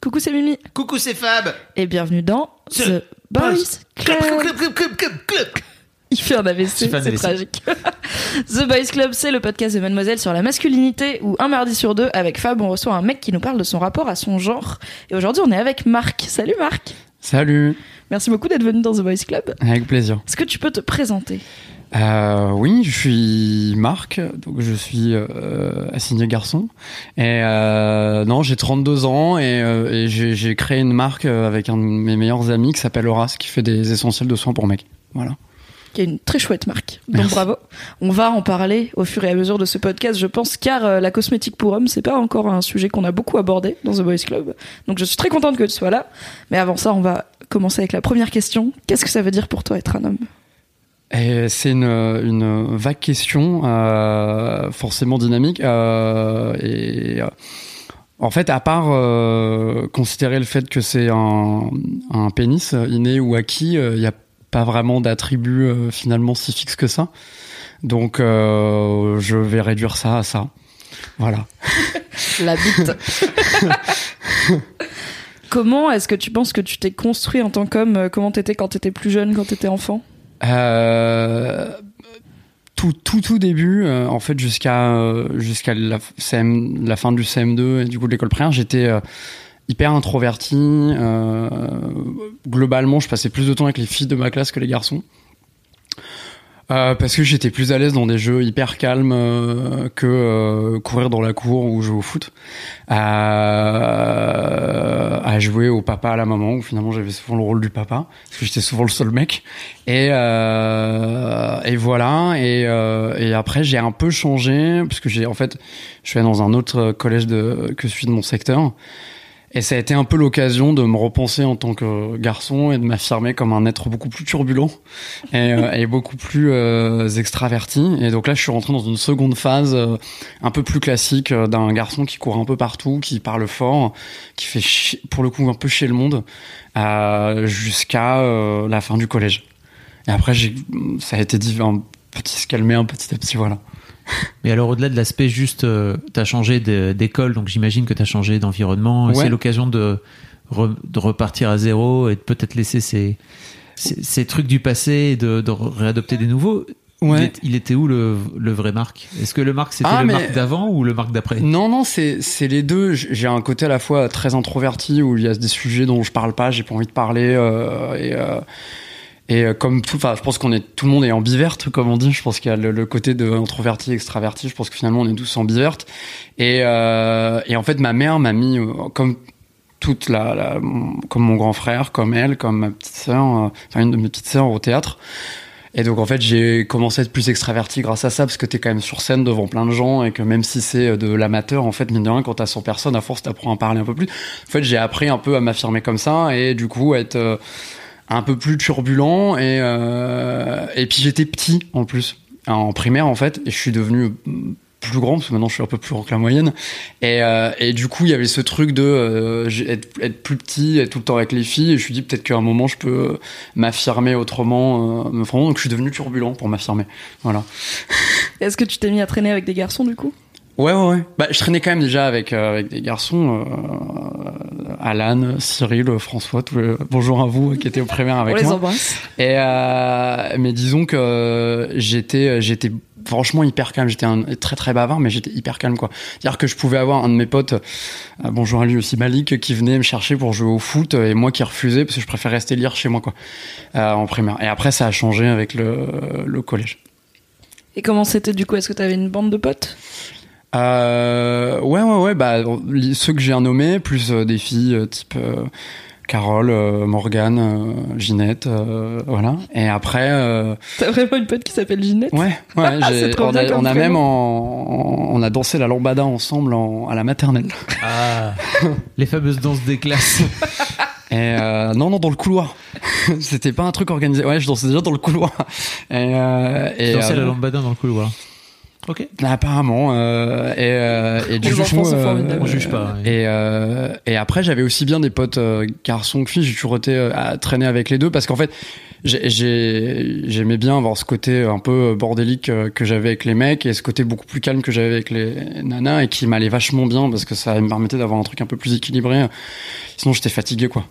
Coucou, c'est Mimi. Coucou, c'est Fab. Et bienvenue dans The Boys Club. Club, club, club, club, club. Il fait un AVC, Il fait un c'est tragique. The Boys Club, c'est le podcast de Mademoiselle sur la masculinité où un mardi sur deux, avec Fab, on reçoit un mec qui nous parle de son rapport à son genre. Et aujourd'hui, on est avec Marc. Salut Marc. Salut, Merci beaucoup d'être venu dans The Boys Club. avec plaisir. Est-ce que tu peux te présenter? Euh, oui, je suis Marc, donc je suis euh, assigné garçon. Et euh, non, j'ai 32 ans et, euh, et j'ai j'ai créé une marque euh, avec un de mes meilleurs amis qui s'appelle Horace, qui fait des essentiels de soins pour mecs. Voilà. qui est une très chouette marque. Donc Merci. bravo. On va en parler au fur et à mesure de ce podcast, je pense, car euh, la cosmétique pour hommes, c'est pas encore un sujet qu'on a beaucoup abordé dans The Boys Club. Donc je suis très contente que tu sois là. Mais avant ça, on va commencer avec la première question. Qu'est-ce que ça veut dire pour toi être un homme? C'est une, une vague question, euh, forcément dynamique. euh, et euh, en fait, à part euh, considérer le fait que c'est un, un pénis euh, inné ou acquis, il n'y a pas vraiment d'attribut euh, finalement si fixe que ça. Donc, euh, je vais réduire ça à ça. Voilà. La bite. Comment est-ce que tu penses que tu t'es construit en tant qu'homme euh, Comment t'étais quand t'étais plus jeune, quand t'étais enfant? Euh, tout, tout, tout début, euh, en fait, jusqu'à euh, jusqu'à la, la fin du CM2 et du coup de l'école primaire, j'étais euh, hyper introverti. euh, globalement, je passais plus de temps avec les filles de ma classe que les garçons. Euh, parce que j'étais plus à l'aise dans des jeux hyper calmes euh, que euh, courir dans la cour ou jouer au foot, à, à jouer au papa à la maman où finalement j'avais souvent le rôle du papa parce que j'étais souvent le seul mec. Et euh, et voilà et euh, et après j'ai un peu changé parce que j'ai en fait je suis dans un autre collège de que celui de mon secteur et ça a été un peu l'occasion de me repenser en tant que garçon et de m'affirmer comme un être beaucoup plus turbulent et, euh, beaucoup plus euh, extraverti. Et donc là, je suis rentré dans une seconde phase euh, un peu plus classique d'un garçon qui court un peu partout, qui parle fort, qui fait pour le coup un peu chier le monde jusqu'à la fin du collège. Et après, ça a été div- un petit se calmer un petit à petit, voilà. Mais alors, au-delà de l'aspect juste, euh, t'as changé de- d'école, donc j'imagine que t'as changé d'environnement. Ouais. C'est l'occasion de, re- de repartir à zéro et de peut-être laisser ces, ces, ces trucs du passé et de, de réadopter des nouveaux. Il, est- il était où le, le vrai Marc? Est-ce que le Marc c'était Ah, le mais- Marc d'avant ou le Marc d'après? Non, non, c'est les deux. J'ai un côté à la fois très introverti où il y a des sujets dont je parle pas, j'ai pas envie de parler euh, et euh, et euh, comme tout, enfin, je pense qu'on est tout le monde est ambiverte, comme on dit. Je pense qu'il y a le, le côté de introverti, extraverti. Je pense que finalement on est tous ambiverte. Et euh, et en fait, ma mère m'a mis euh, comme toute la, la- comme mon grand frère, comme elle, comme ma petite sœur, euh, enfin une de mes petites sœurs au théâtre. Et donc en fait j'ai commencé à être plus extraverti grâce à ça parce que t'es quand même sur scène devant plein de gens et que même si c'est de l'amateur en fait mine de rien quand t'as 100 personnes à force t'apprends à parler un peu plus. En fait j'ai appris un peu à m'affirmer comme ça et du coup à être euh, un peu plus turbulent et euh, et puis j'étais petit en plus en primaire en fait et je suis devenu euh, plus grand parce que maintenant je suis un peu plus grand que la moyenne. Et, euh, et du coup il y avait ce truc de euh, être, être plus petit être tout le temps avec les filles et je me suis dit peut-être qu'à un moment je peux m'affirmer autrement euh, me donc je suis devenu turbulent pour m'affirmer. Voilà. Est-ce que tu t'es mis à traîner avec des garçons du coup? Ouais ouais ouais bah je traînais quand même déjà avec euh, avec des garçons euh, Alan Cyril François tous les- bonjour à vous qui étaient au primaire avec On les moi embrasse. Et euh, mais disons que j'étais j'étais franchement hyper calme. J'étais un très très bavard, mais j'étais hyper calme quoi. C'est-à-dire que je pouvais avoir un de mes potes, euh, bonjour à lui aussi Malik, qui venait me chercher pour jouer au foot et moi qui refusais parce que je préfère rester lire chez moi quoi, euh, en primaire. Et après ça a changé avec le, le collège. Et comment c'était du coup? Est-ce que t'avais une bande de potes? Euh, ouais, ouais, ouais, bah, ceux que j'ai nommés, plus euh, des filles euh, type euh, Carole, euh, Morgane, euh, Ginette, euh, voilà. Et après. T'as vraiment une pote qui s'appelle Ginette? Ouais, ouais. on a, on a même en, on a dansé la lambada ensemble à la maternelle. Ah, les fameuses danses des classes. Et non, non, dans le couloir. C'était pas un truc organisé. Ouais, je dansais déjà dans le couloir. Et, et dansais la lambada dans le couloir. Ok. Apparemment. Euh, et, euh, et du coup, euh, on juge pas. Et, euh, et après, j'avais aussi bien des potes euh, garçons que filles. J'ai toujours été euh, à traîner avec les deux parce qu'en fait, j'aimais bien avoir ce côté un peu bordélique que j'avais avec les mecs et ce côté beaucoup plus calme que j'avais avec les nanas et qui m'allait vachement bien parce que ça me permettait d'avoir un truc un peu plus équilibré. Sinon, j'étais fatigué, quoi.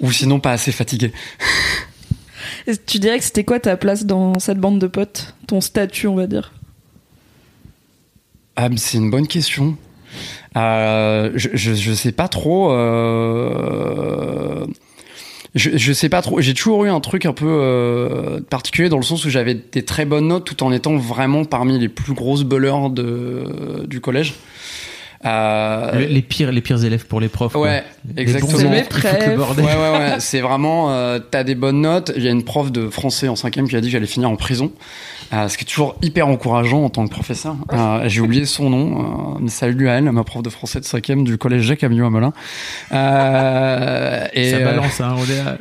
Ou sinon, pas assez fatigué. tu dirais que c'était quoi ta place dans cette bande de potes? Ton statut, on va dire? Ah, c'est une bonne question. Euh, je, je, je, sais pas trop. Euh... Je, je sais pas trop. J'ai toujours eu un truc un peu euh, particulier dans le sens où j'avais des très bonnes notes tout en étant vraiment parmi les plus grosses beleurs de, du collège. Euh... Les, pires, les pires élèves pour les profs. Ouais, exactement. Les ouais, ouais, ouais. c'est vraiment, euh, t'as des bonnes notes. Il y a une prof de français en cinquième qui a dit que j'allais finir en prison. Euh, ce qui est toujours hyper encourageant en tant que professeur. Euh, j'ai oublié son nom, mais salut à elle, ma prof de français de 5 du collège Jacques Amiot à Melun. Euh, et, Ça balance, hein,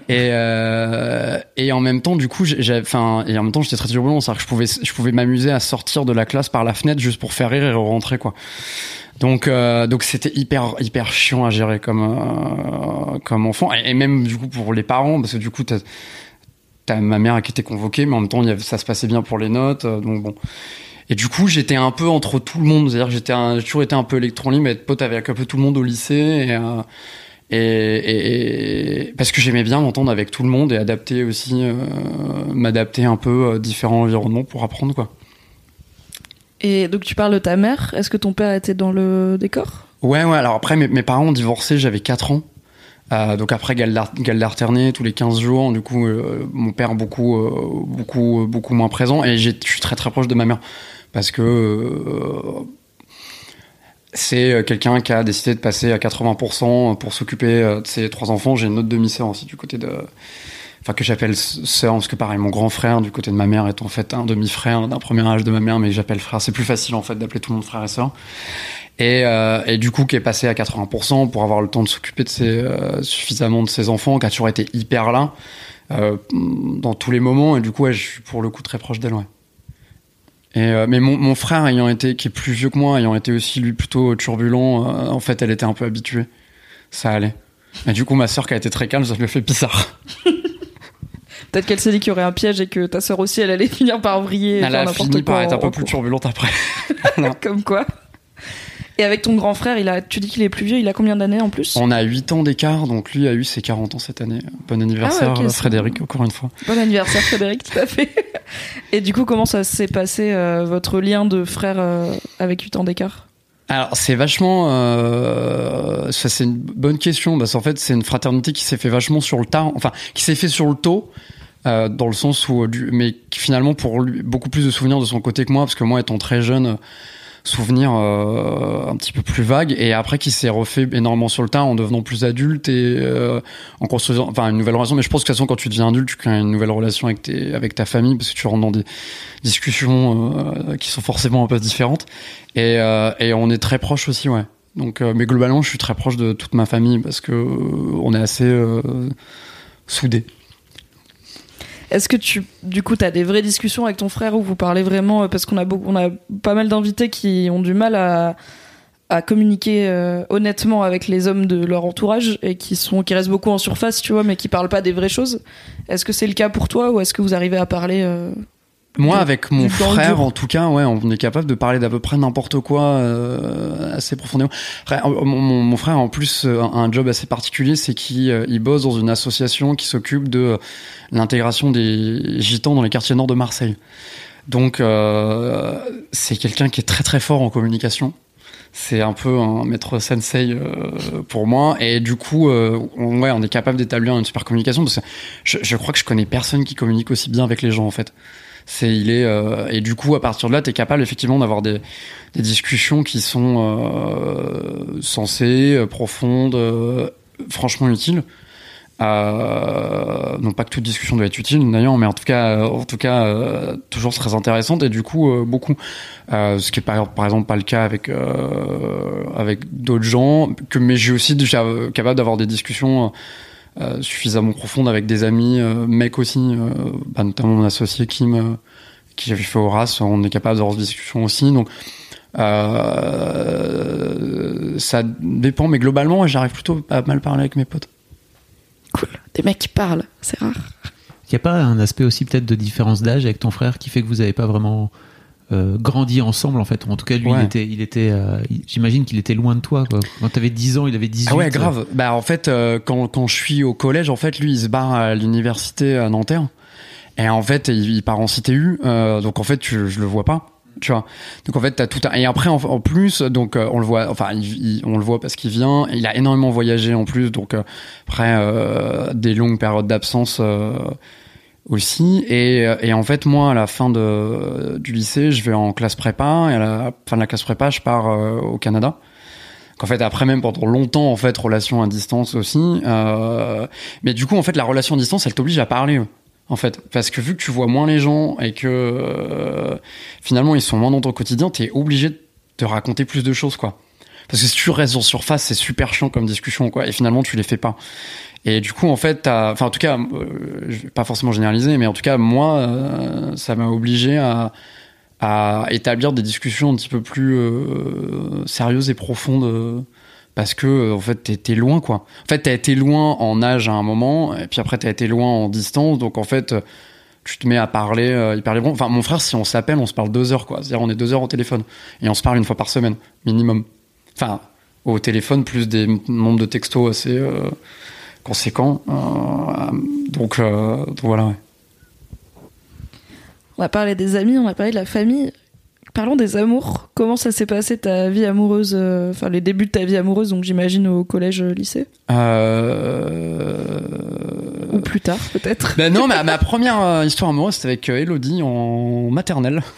Et, euh, et en même temps, du coup, j'ai, enfin, et en même temps, j'étais très turbulent, c'est-à-dire que je pouvais, je pouvais m'amuser à sortir de la classe par la fenêtre juste pour faire rire et rentrer, quoi. Donc, euh, donc c'était hyper, hyper chiant à gérer comme, euh, comme enfant, et, et, même du coup pour les parents, parce que du coup, t'as t'as ma mère qui était convoquée, mais en même temps, ça se passait bien pour les notes. Euh, donc bon. Et du coup, j'étais un peu entre tout le monde. C'est-à-dire j'étais j'ai toujours été un peu électron libre, être pote avec un peu tout le monde au lycée. Euh, et, et, et, parce que j'aimais bien m'entendre avec tout le monde et adapter aussi, euh, m'adapter un peu à différents environnements pour apprendre, quoi. Et donc, tu parles de ta mère. Est-ce que ton père était dans le décor? Ouais, ouais. Alors après, mes, parents ont divorcé, j'avais 4 ans. Euh, donc après galles d'alterner tous les 15 jours, du coup euh, mon père beaucoup euh, beaucoup beaucoup moins présent et je suis très très proche de ma mère parce que c'est quelqu'un qui a décidé de passer à 80% pour s'occuper de ses trois enfants. J'ai une autre demi-sœur aussi du côté de enfin que j'appelle sœur parce que pareil mon grand frère du côté de ma mère est en fait un demi-frère d'un premier âge de ma mère mais j'appelle frère c'est plus facile en fait d'appeler tout le monde frère et sœur et, euh, et, du coup qui est passé à 80% pour avoir le temps de s'occuper de ses, euh, suffisamment de ses enfants, qui a toujours été hyper là euh, dans tous les moments, et du coup ouais, je suis pour le coup très proche d'elle. Ouais. Et, euh, mais mon, mon, frère ayant été, qui est plus vieux que moi, ayant été aussi lui plutôt turbulent, euh, en fait elle était un peu habituée, ça allait. Et du coup ma sœur qui a été très calme, ça a fait bizarre. Peut-être qu'elle s'est dit qu'il y aurait un piège et que ta sœur aussi, elle allait finir par vriller. Elle a fini par être un peu plus turbulente après. Comme quoi. Et avec ton grand frère, il a, tu dis qu'il est plus vieux, il a combien d'années en plus? On a 8 ans d'écart, donc lui a eu ses 40 ans cette année. Bon anniversaire ah Frédéric, encore une fois. Bon anniversaire Frédéric, tout à fait. Et du coup, comment ça s'est passé euh, votre lien de frère euh, avec 8 ans d'écart? Alors c'est vachement, euh, ça c'est une bonne question parce qu'en fait c'est une fraternité qui s'est fait vachement sur le tard, enfin qui s'est fait sur le tôt, euh, dans le sens où, mais qui, finalement pour lui beaucoup plus de souvenirs de son côté que moi parce que moi étant très jeune, souvenir euh, un petit peu plus vague et après qui s'est refait énormément sur le tas en devenant plus adulte et euh, en construisant enfin une nouvelle relation. Mais je pense que de toute façon quand tu deviens adulte tu crées une nouvelle relation avec tes avec ta famille parce que tu rentres dans des discussions euh, qui sont forcément un peu différentes. Et, euh, et on est très proches aussi ouais. Donc euh, mais globalement je suis très proche de toute ma famille parce que on est assez soudés est-ce que tu, du coup, tu as des vraies discussions avec ton frère où vous parlez vraiment, euh, parce qu'on a, beaucoup, pas mal d'invités qui ont du mal à, communiquer euh, honnêtement avec les hommes de leur entourage et qui restent beaucoup en surface, tu vois, mais qui parlent pas des vraies choses. Est-ce que c'est le cas pour toi ou est-ce que vous arrivez à parler euh, moi, avec mon frère, en tout cas, ouais, on est capable de parler d'à peu près n'importe quoi euh, assez profondément. Mon, mon, mon, frère, en plus, a un job assez particulier, c'est qu'il euh, il bosse dans une association qui s'occupe de l'intégration des gitans dans les quartiers nord de Marseille. Donc, euh, c'est quelqu'un qui est très très fort en communication. C'est un peu un maître sensei euh, pour moi. Et du coup, euh, on, ouais, on est capable d'établir une super communication. Parce que je, je crois que je connais personne qui communique aussi bien avec les gens, en fait. C'est il est euh, et du coup à partir de là, tu es capable effectivement d'avoir des, des discussions qui sont euh, sensées, profondes, franchement utiles. Euh, non pas que toute discussion doit être utile d'ailleurs, mais en tout cas, euh, en tout cas, euh, toujours très intéressante et du coup euh, beaucoup. Euh, ce qui est par, par exemple pas le cas avec avec d'autres gens. Que mais j'ai aussi déjà capable d'avoir des discussions suffisamment profondes avec des amis, mecs aussi, bah, notamment mon associé Kim, qui j'avais fait Horace. On est capable d'avoir des discussions aussi. Donc ça dépend, mais globalement, j'arrive plutôt à mal parler avec mes potes. Cool. Des mecs qui parlent, c'est rare. Il n'y a pas un aspect aussi peut-être de différence d'âge avec ton frère qui fait que vous n'avez pas vraiment euh, grandi ensemble en fait. En tout cas, lui, il était, il était euh, j'imagine qu'il était loin de toi. Quoi. Quand tu avais 10 ans, il avait 18. Ah ouais, grave. Bah en fait, euh, quand, quand je suis au collège, en fait, lui, il se barre à l'université à Nanterre. Et en fait, il, part en CTU. donc en fait, je, je le vois pas tu vois donc en fait t'as tout un... et après en, plus donc euh, on le voit enfin on le voit parce qu'il vient il a énormément voyagé en plus donc euh, après euh, des longues périodes d'absence aussi et, et, en fait moi à la fin de du lycée je vais en classe prépa et à la fin de la classe prépa je pars au Canada qu'en fait après même pendant longtemps en fait relation à distance aussi mais du coup en fait la relation à distance elle t'oblige à parler en fait. Parce que vu que tu vois moins les gens et que euh, finalement ils sont moins dans ton quotidien, t'es obligé de te raconter plus de choses, quoi. Parce que si tu restes en surface, c'est super chiant comme discussion, quoi. Et finalement, tu les fais pas. Et du coup, en fait, enfin, en tout cas, euh, je vais pas forcément généraliser, mais en tout cas, moi, euh, ça m'a obligé à, établir des discussions un petit peu plus sérieuses et profondes parce que euh, en fait t'es loin quoi. En fait t'as été loin en âge à un moment et puis après t'as été loin en distance donc en fait tu te mets à parler euh, hyper librement. Enfin mon frère si on s'appelle on se parle deux heures quoi. C'est-à-dire on est deux heures au téléphone et on se parle une fois par semaine minimum. Enfin au téléphone plus des nombres de textos assez euh, conséquents. donc, donc voilà. Ouais. On a parlé des amis, on a parlé de la famille. Parlons des amours. Comment ça s'est passé ta vie amoureuse, euh, enfin les débuts de ta vie amoureuse, donc j'imagine au collège, euh, lycée euh... Ou plus tard, peut-être Ben non, ma première histoire amoureuse, c'était avec Elodie en maternelle.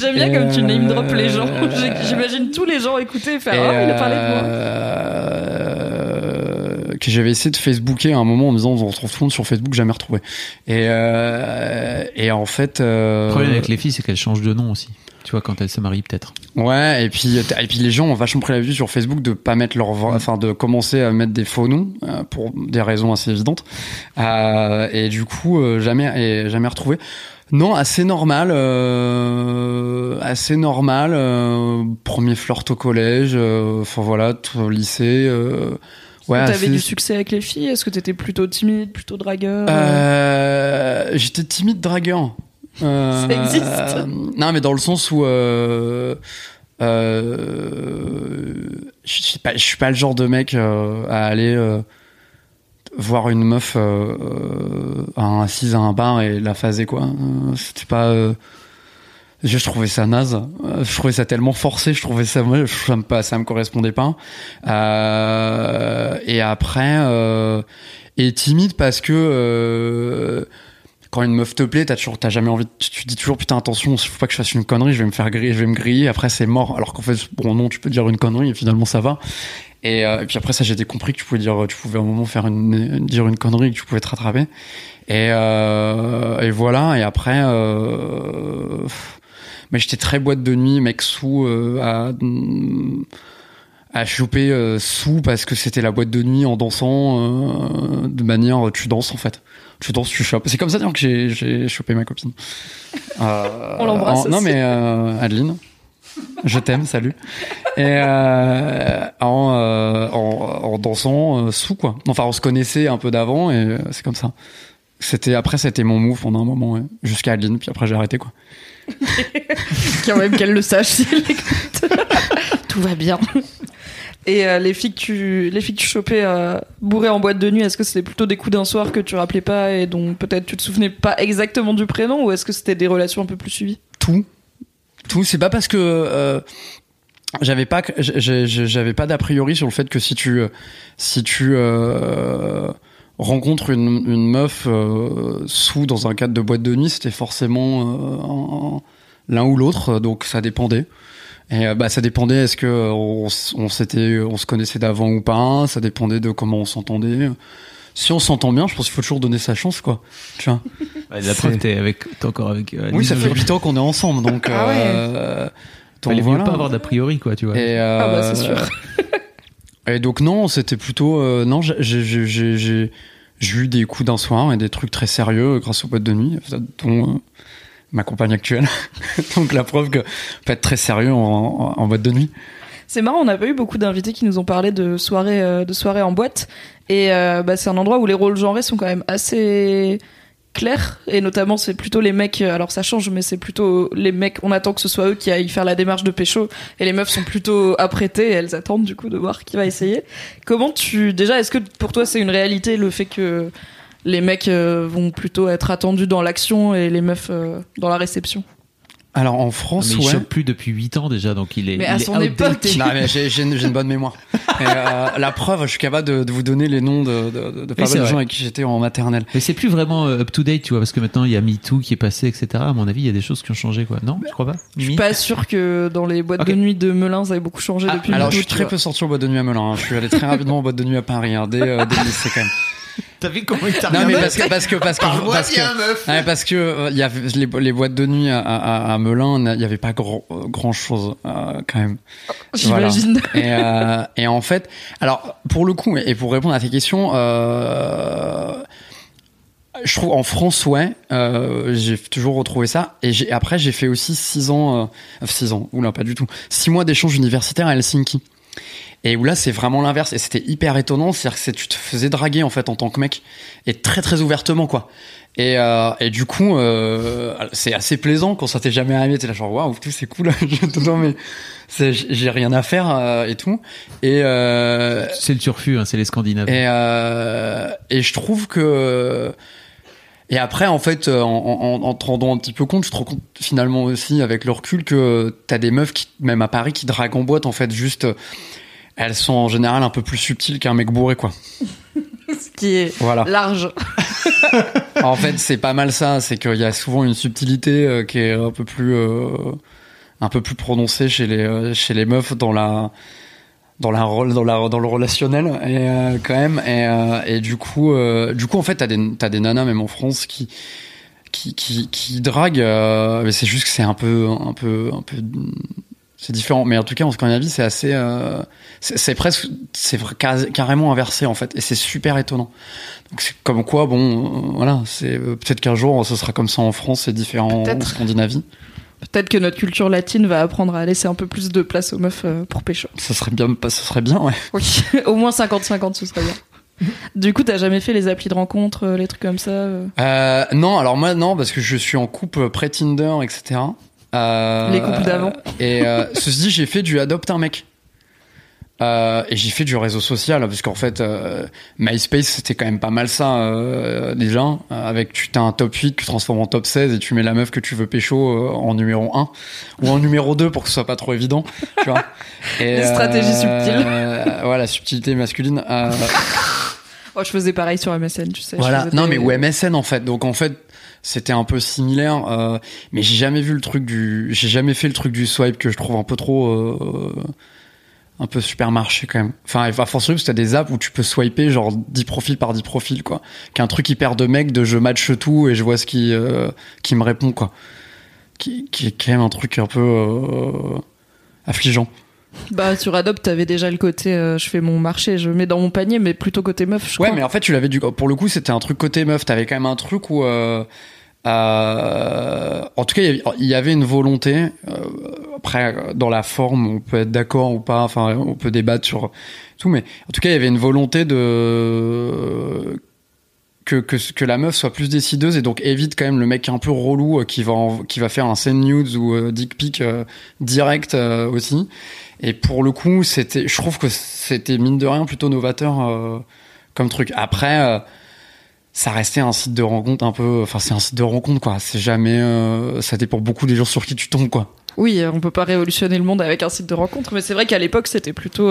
J'aime bien comme tu name drop les gens. J'imagine tous les gens écouter et faire Ah, il a parlé de moi. que j'avais essayé de Facebooker à un moment en disant on retrouve tout le monde sur Facebook, jamais retrouvé. Et, et en fait. Le problème avec les filles, c'est qu'elles changent de nom aussi tu vois, quand elle se marie peut-être. Ouais, et puis et puis les gens ont vachement pris la vue sur Facebook de pas mettre leur, enfin de commencer à mettre des faux noms euh, pour des raisons assez évidentes. Euh, et du coup, euh, jamais et jamais retrouvé. Non, assez normal, euh, assez normal. premier flirt au collège, enfin voilà, au lycée. Ouais, T'avais du succès avec les filles? Est-ce que t'étais plutôt timide, plutôt dragueur J'étais timide dragueur. Euh, ça existe. non, mais dans le sens où euh, euh, je suis pas, je suis pas le genre de mec à aller voir une meuf assise à un bar et la phaser quoi. C'était pas je trouvais ça naze. Je trouvais ça tellement forcé. Je trouvais ça, ça me, pas, ça me correspondait pas. Euh, et après, euh, et timide parce que quand une meuf te plaît, t'as toujours, t'as jamais envie, tu, dis toujours putain attention, faut pas que je fasse une connerie, je vais me faire griller, je vais me griller, après c'est mort. Alors qu'en fait, bon non, tu peux dire une connerie et finalement ça va. Et, euh, et puis après ça, j'ai compris que tu pouvais dire, tu pouvais à un moment faire une, dire une connerie, que tu pouvais te rattraper. Et, euh, et voilà. Et après, euh, mais j'étais très boîte de nuit, mec sous euh, à à choper euh, sous parce que c'était la boîte de nuit en dansant euh, de manière tu danses en fait tu danses tu chopes c'est comme ça que j'ai j'ai chopé ma copine. Euh, on l'embrasse non mais euh, Adeline. Je t'aime salut. Et euh, en, en, en, dansant sous quoi. Enfin on se connaissait un peu d'avant et c'est comme ça. C'était après c'était mon move pendant un moment jusqu'à Adeline puis après j'ai arrêté quoi. Quand même qu'elle le sache si elle écoute. Tout va bien et euh, les filles que tu, les filles que tu chopais euh, bourrées en boîte de nuit, est-ce que c'était plutôt des coups d'un soir que tu rappelais pas et dont peut-être tu te souvenais pas exactement du prénom ou est-ce que c'était des relations un peu plus suivies? Tout, tout. C'est pas parce que euh, j'avais pas, j'avais pas d'a priori sur le fait que si tu, si tu une meuf sous dans un cadre de boîte de nuit, c'était forcément l'un ou l'autre, donc ça dépendait. Et euh, bah ça dépendait est-ce que euh, on, on s'était on se connaissait d'avant ou pas, ça dépendait de comment on s'entendait. si on s'entend bien, je pense qu'il faut toujours donner sa chance, quoi. Tu vois. Ouais, la preuve, t'es avec, t'es encore avec. euh, Oui, ça fait aujourd'hui. 8 ans qu'on est ensemble, donc. Ah ouais. euh, donc Fallait mieux voilà. pas avoir d'a priori, quoi, tu vois. Et, euh, Ah bah, c'est sûr. Et donc non, c'était plutôt euh, non, j'ai j'ai j'ai j'ai j'ai eu des coups d'un soir et des trucs très sérieux grâce aux boîtes de nuit, dont euh, ma compagne actuelle. donc la preuve que peut être très sérieux en, boîte de nuit. C'est marrant, on n'a pas eu beaucoup d'invités qui nous ont parlé de soirées, euh, de en boîte. Et euh, bah, c'est un endroit où les rôles genrés sont quand même assez clairs. Et notamment, c'est plutôt les mecs. euh, Alors ça change, mais c'est plutôt les mecs. On attend que ce soit eux qui aillent faire la démarche de pécho. Et les meufs sont plutôt apprêtées elles attendent du coup de voir qui va essayer. Comment tu. Déjà, est-ce que pour toi c'est une réalité le fait que les mecs euh, vont plutôt être attendus dans l'action et les meufs euh, dans la réception Alors en France, mais il ouais. chope plus depuis 8 ans déjà, donc il est. Mais il à est son époque. Non, mais j'ai j'ai une, j'ai une bonne mémoire. Et, euh, la preuve, je suis capable de, de vous donner les noms de, de, de, de pas mal de gens avec qui j'étais en maternelle. Mais c'est plus vraiment up to date, tu vois, parce que maintenant il y a MeToo qui est passé, etc. À mon avis, il y a des choses qui ont changé, quoi. Non, je crois pas. Je suis Mimi pas sûr que dans les boîtes de nuit de Melun, ça ait beaucoup changé Ah, depuis alors je suis très peu sorti en boîte de nuit à Melun. hein. Je suis allé très rapidement en boîte de nuit à Paris hein, dès, euh, dès le lycée quand même. T'as vu comment il t'a Non mais parce que parce que parce que parce que Ouais, parce que euh, il y avait les, les boîtes de nuit à, à, à Melun, il y avait pas grand grand chose quand même. J'imagine. Voilà. Et, euh, et en fait, alors pour le coup et pour répondre à tes questions, euh, je trouve en France ouais, euh, j'ai toujours retrouvé ça. Et j'ai, après j'ai fait aussi six ans, euh, six ans, oula pas du tout, six mois d'échange universitaire à Helsinki. Et où là, c'est vraiment l'inverse. Et c'était hyper étonnant. C'est-à-dire que tu te faisais draguer, en fait, en tant que mec. Et très, très ouvertement, quoi. Et, euh, et du coup, euh, c'est assez plaisant quand ça t'est jamais arrivé. T'es là, genre, waouh, tout, c'est cool. non, mais j'ai rien à faire euh, et tout. Et, C'est le turfu, hein, c'est les Scandinaves. et, et je trouve que. Et après, en fait, en, en, en te rendant un petit peu compte, je te rends compte finalement aussi avec le recul que t'as des meufs qui, même à Paris, qui draguent en boîte, en fait, juste. Elles sont en général un peu plus subtiles qu'un mec bourré, quoi. Ce qui est Voilà. large. en fait, c'est pas mal ça. C'est qu'il y a souvent une subtilité euh, qui est un peu plus, euh, un peu plus prononcée chez les, euh, chez les meufs dans la, dans la dans la, dans le relationnel et quand même. Et, et du coup, du coup, en fait, t'as des, t'as des nanas même en France qui, qui, qui, qui draguent. mais c'est juste que c'est un peu, un peu, un peu. C'est différent, mais en tout cas en Scandinavie c'est assez, euh, c'est presque, c'est carrément inversé en fait, et c'est super étonnant. Donc c'est comme quoi, bon, euh, voilà, c'est euh, peut-être qu'un jour ce sera comme ça en France, c'est différent en. Scandinavie. Peut-être que notre culture latine va apprendre à laisser un peu plus de place aux meufs euh, pour pécho. Ça serait bien, ça serait bien, ouais. Oui, au moins 50-50, ce serait bien. Du coup, t'as jamais fait les applis de rencontre, les trucs comme ça Euh, non, alors moi non, parce que je suis en couple pré-Tinder, etc. Euh, Les couples d'avant. Et euh, ceci dit, j'ai fait du adopte un mec. Euh, et j'ai fait du réseau social parce qu'en fait euh, MySpace c'était quand même pas mal ça euh, déjà euh, avec tu t'as un top 8 que tu transformes en top 16 et tu mets la meuf que tu veux pécho euh, en numéro 1 ou en numéro 2 pour que ce soit pas trop évident tu vois et, Les stratégies subtiles. voilà subtilité masculine Oh, je faisais pareil sur MSN, tu sais. voilà. Non, mais ou MSN en fait. Donc en fait, c'était un peu similaire. euh, mais j'ai jamais vu le truc du. J'ai jamais fait le truc du swipe que je trouve un peu trop. euh, un peu supermarché quand même. Enfin, à force parce que t'as des apps où tu peux swiper genre 10 profils par 10 profils quoi. Qui est un truc hyper de mec de je match tout et je vois ce qui euh, qui me répond quoi. Qui, qui est quand même un truc un peu euh, affligeant. Bah, sur Adopt, t'avais déjà le côté euh, je fais mon marché, je mets dans mon panier, mais plutôt côté meuf, je Ouais, crois. mais en fait, tu l'avais du. Pour le coup, c'était un truc côté meuf. T'avais quand même un truc où. euh, euh, en tout cas, il y avait- il y avait une volonté. euh, après, euh, dans la forme, on peut être d'accord ou pas. Enfin, on peut débattre sur tout, mais en tout cas, il y avait une volonté de que, que, que la meuf soit plus décideuse et donc évite quand même le mec un peu relou euh, qui va en- qui va faire un send nudes ou euh, dick pic euh, direct euh, aussi. Et pour le coup, c'était, je trouve que c'était mine de rien plutôt novateur euh, comme truc. Après, euh, ça restait un site de rencontre un peu, enfin c'est un site de rencontre quoi. C'est jamais, euh, ça dépend beaucoup des gens sur qui tu tombes quoi. Oui, euh, on peut pas révolutionner le monde avec un site de rencontre, mais c'est vrai qu'à l'époque, c'était plutôt.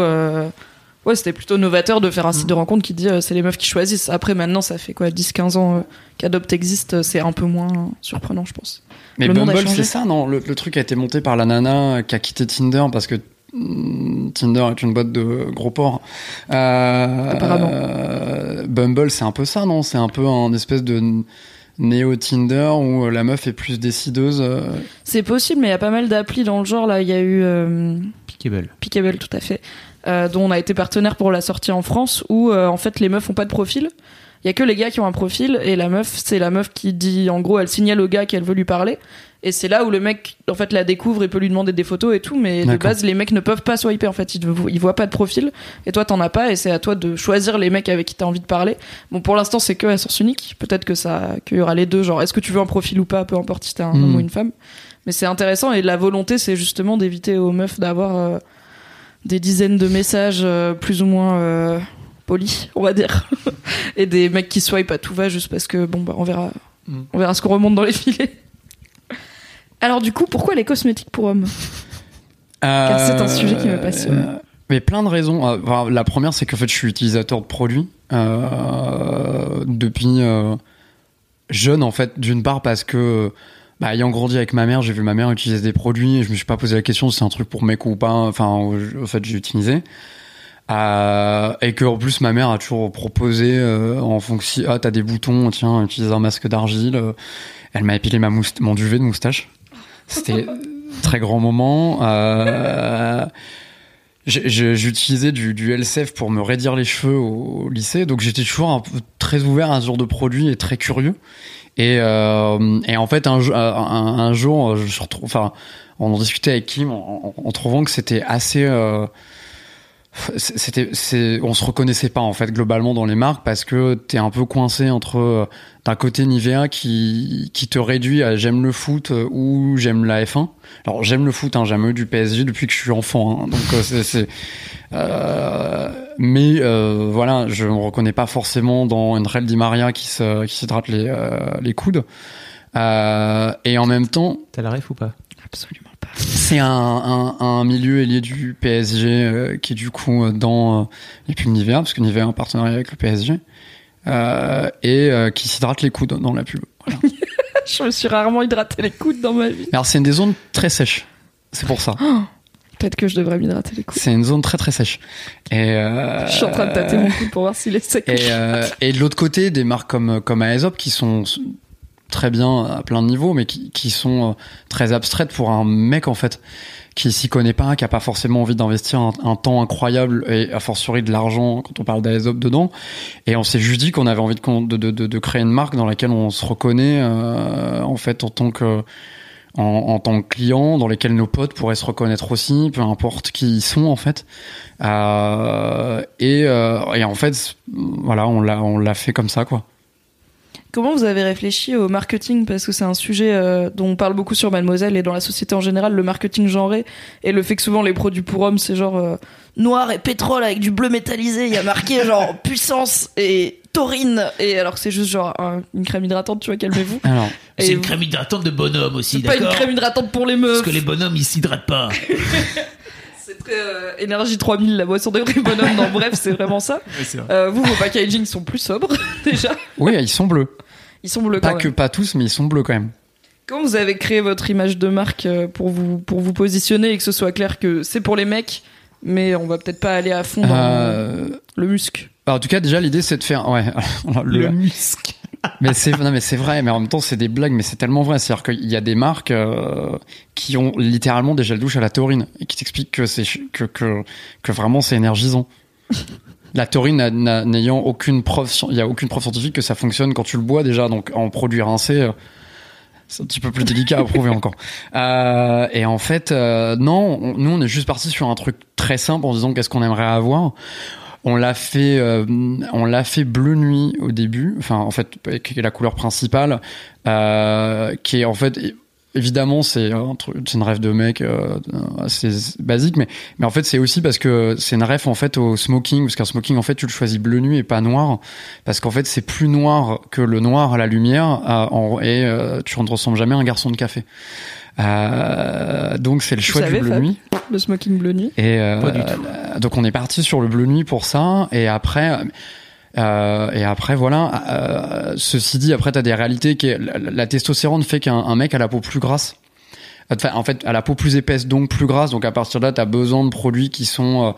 Ouais, c'était plutôt novateur de faire un Mm. site de rencontre qui dit c'est les meufs qui choisissent. Après, maintenant, ça fait quoi 10-15 ans qu'Adopt existe, c'est un peu moins surprenant, je pense. Mais Le Bumble, c'est ça, non? Le, le truc a été monté par la nana qui a quitté Tinder parce que mm, Tinder est une boîte de gros porc. Euh, Apparemment. euh, Bumble, c'est un peu ça, non? C'est un peu un espèce de néo Tinder où la meuf est plus décideuse. euh. C'est possible, mais il y a pas mal d'applis dans le genre. Là, il y a eu euh, Pickable. Pickable, tout à fait, euh, dont on a été partenaire pour la sortie en France, où euh, en fait les meufs ont pas de profil. Il y a que les gars qui ont un profil et la meuf, c'est la meuf qui dit, en gros, elle signale au gars qu'elle veut lui parler. Et c'est là où le mec, en fait, la découvre et peut lui demander des photos et tout, mais de base, les mecs ne peuvent pas swiper, en fait, ils, ne- ils voient pas de profil, et toi, t'en as pas, et c'est à toi de choisir les mecs avec qui t'as envie de parler. Bon, pour l'instant, c'est que à sens unique, peut-être que ça, qu'il y aura les deux, genre, est-ce que tu veux un profil ou pas, peu importe si t'es un Mm. homme ou une femme. Mais c'est intéressant, et la volonté, c'est justement d'éviter aux meufs d'avoir euh, des dizaines de messages euh, plus ou moins euh, polis, on va dire, et des mecs qui swipe à tout va juste parce que, bon, bah, on verra, Mm. on verra ce qu'on remonte dans les filets. Alors du coup, pourquoi les cosmétiques pour hommes? Car c'est un sujet qui me passionne. Euh, Mais plein de raisons. Euh, enfin, la première, c'est qu'en fait, je suis utilisateur de produits euh, depuis euh, jeune, en fait. D'une part, parce que, bah, ayant grandi avec ma mère, j'ai vu ma mère utiliser des produits et je me suis pas posé la question si c'est un truc pour mec ou pas. Enfin, en fait, j'ai utilisé. Euh, et que en plus ma mère a toujours proposé euh, en fonction ah t'as des boutons tiens utilise un masque d'argile. Euh, elle m'a épilé ma mousta- mon duvet de moustache. C'était très grand moment. Euh, j'utilisais du, du LCF pour me raidir les cheveux au, au lycée. Donc j'étais toujours un peu très ouvert à ce genre de produit et très curieux. Et, euh, et en fait un, jo- un, un jour je retrouve enfin on en discutait avec Kim en, en- en trouvant que c'était assez euh, c'était c'est on se reconnaissait pas en fait globalement dans les marques parce que t'es un peu coincé entre euh, d'un côté Nivea qui qui te réduit à j'aime le foot euh, ou j'aime la F1 alors j'aime le foot hein, j'aime du PSG depuis que je suis enfant hein, donc euh, c'est c'est euh, mais euh, voilà je me reconnais pas forcément dans une Real Di Maria qui se qui s'hydrate les euh, les coudes. Euh, et en même temps T'as la ref ou pas? Absolument. pas. C'est un, un, un milieu ailier du PSG euh, qui est du coup euh, dans euh, les pubs Nivea, parce que Nivea a un partenariat avec le PSG, et qui s'hydrate les coudes dans la pub. Voilà. Je me suis rarement hydraté les coudes dans ma vie. Alors c'est une des zones très sèches, c'est pour ça. Peut-être que je devrais m'hydrater les coudes. C'est une zone très très sèche. Et, euh, Je suis en train de tâter mon coude pour voir s'il est sec. Et, euh, et de l'autre côté, des marques comme, comme Aesop qui sont très bien à plein de niveaux, mais qui, qui sont euh, très abstraites pour un mec en fait qui s'y connaît pas, qui a pas forcément envie d'investir un, temps incroyable et a fortiori de l'argent quand on parle d'Aesop dedans. Et on s'est juste dit qu'on avait envie de, de, de, de créer une marque dans laquelle on se reconnaît euh, en fait en tant que en, en tant que client, dans lesquels nos potes pourraient se reconnaître aussi, peu importe qui ils sont en fait. Euh, et, euh, et en fait, voilà, on l'a on l'a fait comme ça quoi. Comment vous avez réfléchi au marketing? Parce que c'est un sujet euh, dont on parle beaucoup sur Mademoiselle et dans la société en général, le marketing genré et le fait que souvent les produits pour hommes, c'est genre euh, noir et pétrole avec du bleu métallisé. Il y a marqué genre puissance et taurine. Et alors que c'est juste genre un- une crème hydratante, tu vois, calmez-vous. Alors, Et C'est une vous- crème hydratante de bonhomme aussi, C'est pas une crème hydratante pour les meufs. Parce que les bonhommes, ils s'hydratent pas. C'est très euh, énergie 3000, la boisson de vrai bonhomme. Non, bref, c'est vraiment ça. Euh, vous, vos packaging sont plus sobres déjà. oui, ils sont bleus. Ils sont bleus Pas quand que même. pas tous, mais ils sont bleus quand même. Comment vous avez créé votre image de marque euh, pour vous pour vous positionner et que ce soit clair que c'est pour les mecs, mais on va peut-être pas aller à fond dans Euh, le musc. bah, en tout cas, déjà l'idée c'est de faire. Ouais. alors, le- musc. Mais c'est non mais c'est vrai, mais en même temps c'est des blagues, mais c'est tellement vrai. C'est-à-dire qu'il y a des marques euh, qui ont littéralement des gels douche à la taurine et qui t'expliquent que c'est que, que vraiment c'est énergisant. La taurine n'a- n'a- n'ayant aucune preuve, il y a aucune preuve scientifique que ça fonctionne quand tu le bois déjà, donc en produit rincé, euh, c'est un petit peu plus délicat à prouver encore. Euh, et en fait, non, on- nous on est juste parti sur un truc très simple en disant qu'est-ce qu'on aimerait avoir. On l'a fait, euh, on l'a fait bleu nuit au début, enfin en fait qui est la couleur principale, euh, qui est en fait évidemment c'est un truc, c'est une rêve de mec euh, assez basique, mais mais en fait c'est aussi parce que c'est une rêve en fait au smoking, parce qu'un smoking en fait tu le choisis bleu nuit et pas noir, parce qu'en fait c'est plus noir que le noir à la lumière, euh, et tu ne ressembles jamais à un garçon de café. Euh, donc c'est le choix du bleu nuit. Le smoking bleu nuit? Et euh, Pas du tout. euh, donc on est parti sur le bleu nuit pour ça. Et après, euh, et après voilà. euh, ceci dit, après t'as des réalités qui est, la, la testostérone fait qu'un un mec a la peau plus grasse. Enfin, en fait, à la peau plus épaisse, donc plus grasse. Donc à partir de là, tu as besoin de produits qui sont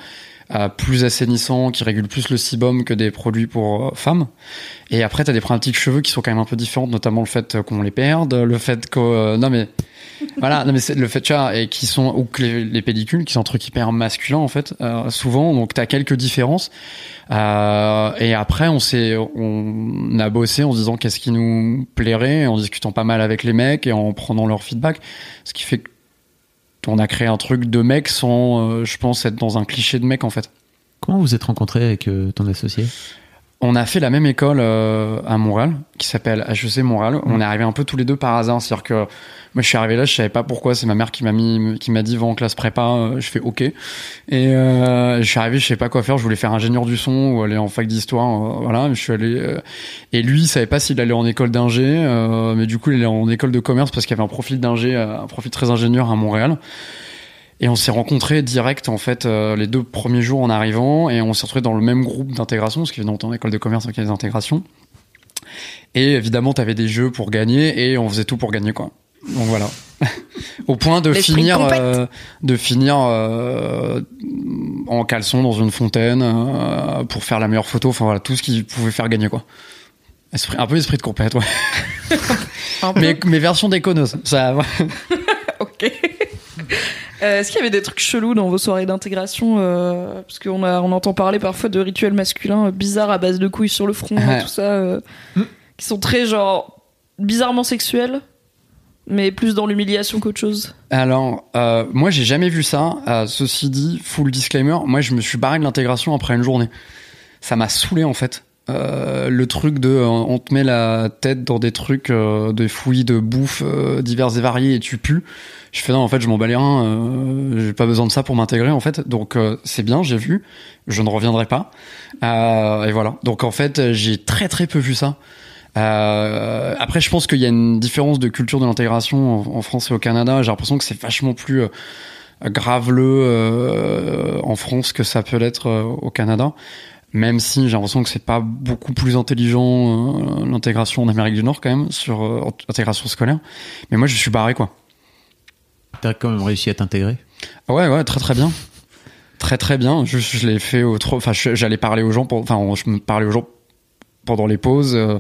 euh, plus assainissants, qui régulent plus le sebum que des produits pour euh, femmes. Et après, tu as des problématiques cheveux qui sont quand même un peu différentes, notamment le fait qu'on les perde, le fait que... Euh, non mais... voilà, non mais c'est le fait, vois, et qui sont ou que les, pellicules, qui sont un truc hyper masculin en fait, souvent. Donc t'as quelques différences. Euh, et après, on s'est, on a bossé en se disant qu'est-ce qui nous plairait, en discutant pas mal avec les mecs et en prenant leur feedback, ce qui fait que on a créé un truc de mec sans, euh, je pense, être dans un cliché de mec en fait. Comment vous êtes rencontré avec euh, ton associé? On a fait la même école euh, à Montréal, qui s'appelle HEC Montréal. Mm. On est arrivé un peu tous les deux par hasard. C'est-à-dire que moi, je suis arrivé là, je savais pas pourquoi. C'est ma mère qui m'a mis, qui m'a dit, va en classe prépa. Euh, je fais OK. Et euh, je suis arrivé, je savais pas quoi faire. Je voulais faire ingénieur du son ou aller en fac d'histoire. voilà, je suis allé. et lui, il savait pas s'il allait en école d'ingé, mais du coup, il allait en école de commerce parce qu'il y avait un profil d'ingé, un profil très ingénieur à Montréal. Et on s'est rencontrés direct en fait euh, les deux premiers jours en arrivant et on s'est retrouvés dans le même groupe d'intégration parce qu'évidemment en école de commerce il y a des intégrations. Et évidemment tu avais des jeux pour gagner et on faisait tout pour gagner quoi. Donc voilà. Au point de finir euh, de finir euh, en caleçon dans une fontaine pour faire la meilleure photo, enfin voilà, tout ce qui pouvait faire gagner quoi. un peu esprit de compète, ouais. mais, mais version déconneuse, ça. ok. Euh, est-ce qu'il y avait des trucs chelous dans vos soirées d'intégration euh, Parce qu'on on entend parler parfois de rituels masculins euh, bizarres à base de couilles sur le front, tout ça, qui sont très genre bizarrement sexuels, mais plus dans l'humiliation qu'autre chose. Alors, moi j'ai jamais vu ça. ceci dit, full disclaimer, moi je me suis barré de l'intégration après une journée. Ça m'a saoulé en fait. Le truc de on te met la tête dans des trucs de fouillis de bouffe divers et variés et tu pues je fais non, en fait, je m'en bats les reins, euh, j'ai pas besoin de ça pour m'intégrer, en fait. Donc, euh, c'est bien, j'ai vu, je ne reviendrai pas. Euh, et voilà. Donc, en fait, j'ai très très peu vu ça. Euh, après, je pense qu'il y a une différence de culture de l'intégration en, France et au Canada. J'ai l'impression que c'est vachement plus euh, graveleux en France que ça peut l'être au Canada. Même si j'ai l'impression que c'est pas beaucoup plus intelligent l'intégration en Amérique du Nord quand même sur l'intégration scolaire. Mais moi, je suis barré quoi. T'as quand même réussi à t'intégrer? Ouais, ouais, très très bien. Très très bien. Je, je l'ai fait au trop. Enfin, j'allais parler aux gens. Enfin, je me parlais aux gens pendant les pauses euh,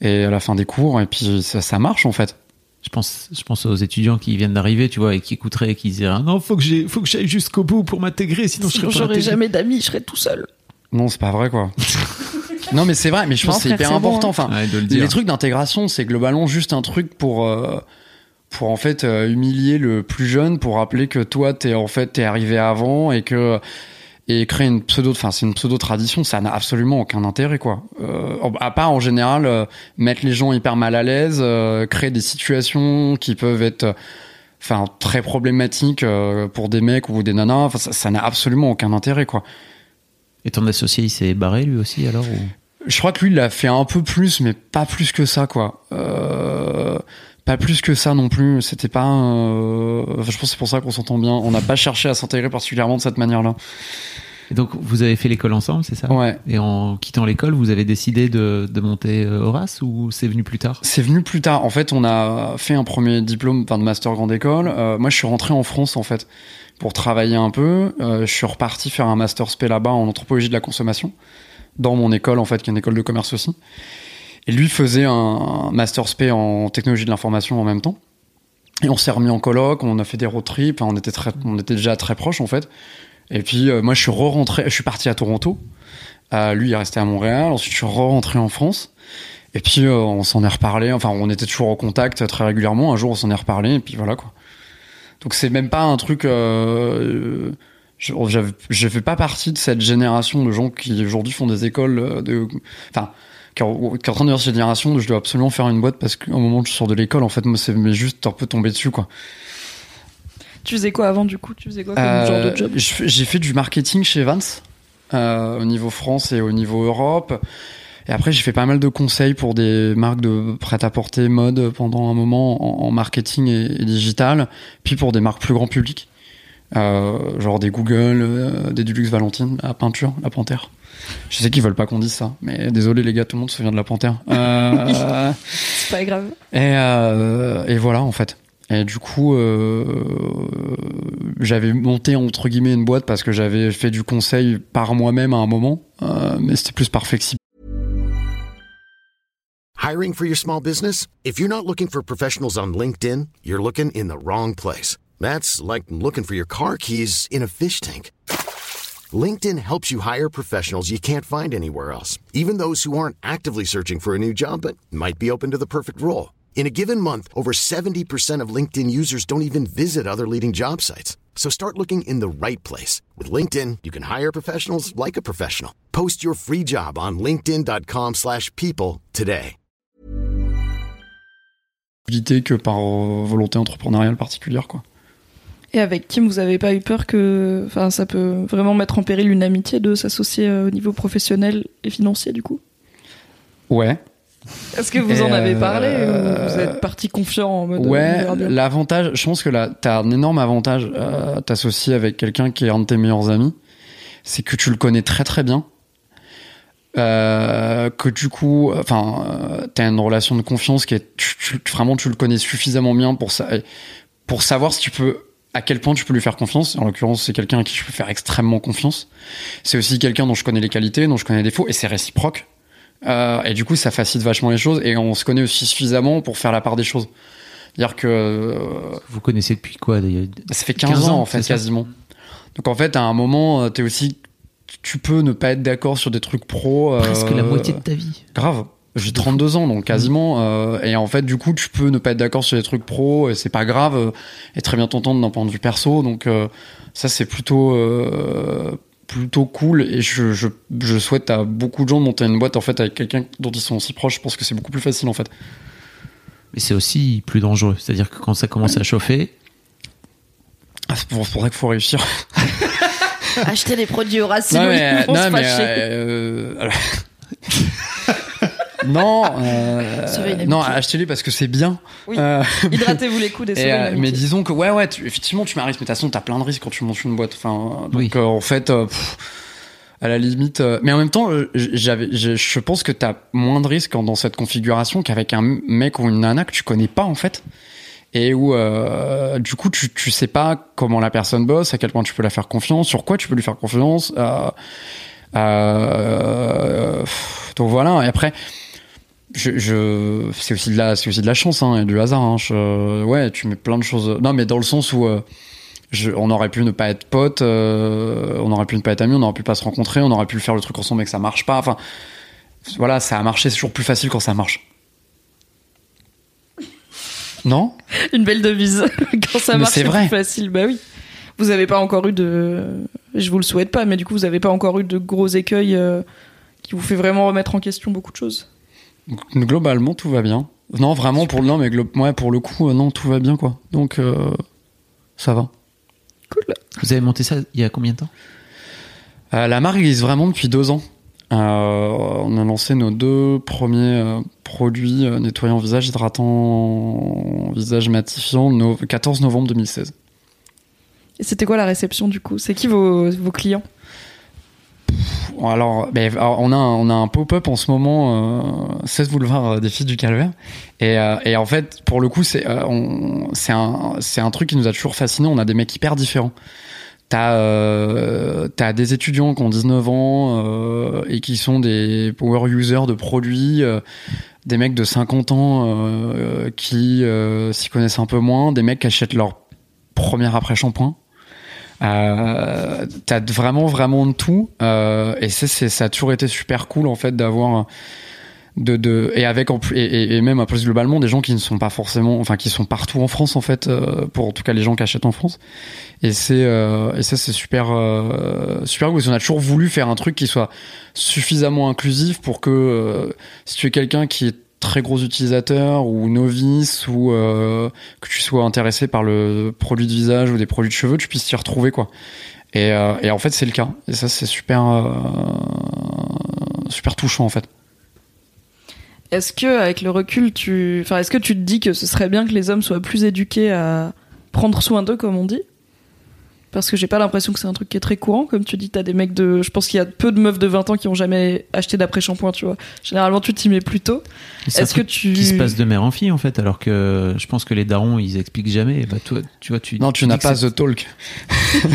et à la fin des cours. Et puis ça, ça marche en fait. Je pense, je pense aux étudiants qui viennent d'arriver, tu vois, et qui écouteraient et qui diraient non, faut que j'ai, faut que j'aille jusqu'au bout pour m'intégrer, sinon, sinon je serais jamais d'amis, je serais tout seul. Non, c'est pas vrai quoi. non, mais c'est vrai, mais je pense que c'est hyper important. Hein. Enfin, les trucs d'intégration, c'est globalement juste un truc pour. Euh, pour en fait euh, humilier le plus jeune pour rappeler que toi t'es en fait t'es arrivé avant et que et créer une pseudo enfin c'est une pseudo tradition ça n'a absolument aucun intérêt quoi euh, à part en général euh, mettre les gens hyper mal à l'aise euh, créer des situations qui peuvent être enfin très problématiques pour des mecs ou des nanas enfin ça n'a absolument aucun intérêt quoi et ton associé il s'est barré lui aussi alors je crois que lui il a fait un peu plus mais pas plus que ça quoi euh pas plus que ça non plus. C'était pas. Euh... je pense que c'est pour ça qu'on s'entend bien. On n'a pas cherché à s'intégrer particulièrement de cette manière-là. Et donc vous avez fait l'école ensemble, c'est ça Ouais. Et en quittant l'école, vous avez décidé de, de monter euh, Horace ou c'est venu plus tard? C'est venu plus tard. En fait, on a fait un premier diplôme, enfin de master grande école. Euh, moi, je suis rentré en France en fait pour travailler un peu. Euh, je suis reparti faire un master spé là-bas en anthropologie de la consommation dans mon école en fait, qui est une école de commerce aussi. Et lui faisait un master spé en technologie de l'information en même temps. Et on s'est remis en colloque, on a fait des road trips, on était très, on était déjà très proches en fait. Et puis euh, moi je suis re-rentré, je suis parti à Toronto. Euh, lui il est resté à Montréal. Ensuite je suis re-rentré en France. Et puis euh, on s'en est reparlé. Enfin on était toujours en contact très régulièrement. Un jour on s'en est reparlé et puis voilà quoi. Donc c'est même pas un truc. Euh, je, je fais pas partie de cette génération de gens qui aujourd'hui font des écoles de. Enfin qui est en train de dire cette génération, je dois absolument faire une boîte parce qu'au moment où je sors de l'école, en fait, moi, c'est juste un peu tombé dessus, quoi. Tu faisais quoi avant, du coup? Tu faisais quoi comme genre de euh, job J'ai fait du marketing chez Vance, euh, au niveau France et au niveau Europe. Et après, j'ai fait pas mal de conseils pour des marques de prêt-à-porter mode pendant un moment en, marketing et, digital, puis pour des marques plus grand public, euh, genre des Google, des Dulux Valentine, la peinture, la panthère. Je sais qu'ils veulent pas qu'on dise ça, mais désolé les gars, tout le monde se souvient de la panthère. Euh, c'est pas grave. Et, euh, et voilà en fait. Et du coup, euh, j'avais monté entre guillemets une boîte parce que j'avais fait du conseil par moi-même à un moment, euh, mais c'était plus par flexibilité. Hiring for your small business? If you're not looking for professionals on LinkedIn, you're looking in the wrong place. That's like looking for your car keys in a fish tank. LinkedIn helps you hire professionals you can't find anywhere else, even those who aren't actively searching for a new job but might be open to the perfect role. In a given month, over 70% of LinkedIn users don't even visit other leading job sites. So start looking in the right place. With LinkedIn, you can hire professionals like a professional. Post your free job on linkedin.com slash people today. que par volonté entrepreneuriale particulière, quoi. Et avec Kim, vous n'avez pas eu peur que enfin, ça peut vraiment mettre en péril une amitié de s'associer euh, au niveau professionnel et financier, du coup? Ouais, est-ce que vous en avez parlé ou vous êtes parti confiant en mode Ouais, l'avantage, je pense que là, t'as un énorme avantage à t'associer avec quelqu'un qui est un de tes meilleurs amis, c'est que tu le connais très très bien. Euh, que du coup, enfin, euh, t'as une relation de confiance qui est, vraiment, tu le connais suffisamment bien pour ça, pour savoir si tu peux, à quel point tu peux lui faire confiance. En l'occurrence, c'est quelqu'un à qui je peux faire extrêmement confiance. C'est aussi quelqu'un dont je connais les qualités, dont je connais les défauts, et c'est réciproque. Euh, et du coup, ça facilite vachement les choses et on se connaît aussi suffisamment pour faire la part des choses. Dire que. Euh, Vous connaissez depuis quoi Ça fait 15, ans, en fait, quasiment. Donc en fait, à un moment, euh, t'es aussi. Tu peux ne pas être d'accord sur des trucs pro. Presque la moitié de ta vie. Grave. J'ai 32 ans, donc quasiment. et en fait, du coup, tu peux ne pas être d'accord sur des trucs pro, et c'est pas grave, et très bien t'entendre d'un point de vue perso. Donc, ça, c'est plutôt plutôt cool et je, je, je, souhaite à beaucoup de gens de monter une boîte en fait avec quelqu'un dont ils sont aussi proches. Je pense que c'est beaucoup plus facile en fait. Mais c'est aussi plus dangereux. C'est-à-dire que quand ça commence à chauffer. Ah, c'est pour, ça qu'il faut réussir. Acheter des produits au racine, non, mais, non, mais euh, non, euh, non, achetez-les parce que c'est bien. Euh, Hydratez-vous les coudes et, euh, Mais disons que ouais, ouais, effectivement, tu m'arrives. Mais de toute façon, t'as plein de risques quand tu montes une boîte. Enfin, donc euh, en fait, à la limite. mais en même temps, j'avais, je pense que t'as moins de risques dans cette configuration qu'avec un mec ou une nana que tu connais pas en fait et où euh, du coup tu, tu sais pas comment la personne bosse, à quel point tu peux la faire confiance, sur quoi tu peux lui faire confiance. Euh, euh, donc voilà. Et après, je, je c'est aussi de la c'est aussi de la chance hein, et du hasard hein. je, ouais tu mets plein de choses non mais dans le sens où euh, je, on aurait pu ne pas être potes euh, on aurait pu ne pas être amis on aurait pu pas se rencontrer on aurait pu faire le truc ensemble mais que ça marche pas enfin voilà ça a marché c'est toujours plus facile quand ça marche. Non? Une belle devise. Quand ça marche c'est plus facile. Bah oui. Vous avez pas encore eu de je vous le souhaite pas mais du coup vous avez pas encore eu de gros écueils euh, qui vous fait vraiment remettre en question beaucoup de choses Globalement, tout va bien. Non, vraiment, pour, non, mais ouais, pour le coup, euh, non, tout va bien, quoi. Donc, euh, ça va. Cool. Vous avez monté ça il y a combien de temps? Euh, La marque existe vraiment depuis deux ans. on a lancé nos deux premiers produits nettoyants visage, hydratants visage matifiant, le 14 novembre 2016. Et c'était quoi la réception du coup? C'est qui vos, vos clients? Alors, on a un, on a un pop-up en ce moment, euh, 16 boulevard des filles du Calvaire, et, euh, et en fait, pour le coup, c'est euh, c'est un un truc qui nous a toujours fasciné. On a des mecs hyper différents. T'as euh, as des étudiants qui ont 19 ans euh, et qui sont des power users de produits, euh, des mecs de 50 ans qui s'y connaissent un peu moins, des mecs qui achètent leur premier après shampoing euh, T'as vraiment vraiment de tout. Euh, et c'est ça a toujours été super cool en fait d'avoir de, de et avec en et, et même plus globalement des gens qui ne sont pas forcément enfin qui sont partout en France en fait euh, pour en tout cas les gens qui achètent en France. Et c'est euh, et ça c'est super euh, super cool. On a toujours voulu faire un truc qui soit suffisamment inclusif pour que si tu es quelqu'un qui est très gros utilisateur ou novice ou euh, que tu sois intéressé par le produit de visage ou des produits de cheveux, tu puisses t'y retrouver quoi. Et, euh, et en fait c'est le cas. Et ça c'est super euh, super touchant en fait. Est-ce que avec le recul, tu, enfin, est-ce que tu te dis que ce serait bien que les hommes soient plus éduqués à prendre soin d'eux, comme on dit? Parce que j'ai pas l'impression que c'est un truc qui est très courant. Comme tu dis, t'as des mecs de. Je pense qu'il y a peu de meufs de 20 ans qui ont jamais acheté d'après-shampoing, tu vois. Généralement, tu t'y mets plus tôt. Est-ce que tu. qui se passe de mère en fille en fait, alors que je pense que les darons ils expliquent jamais. Bah toi, tu vois, tu Non, tu n'as pas the talk.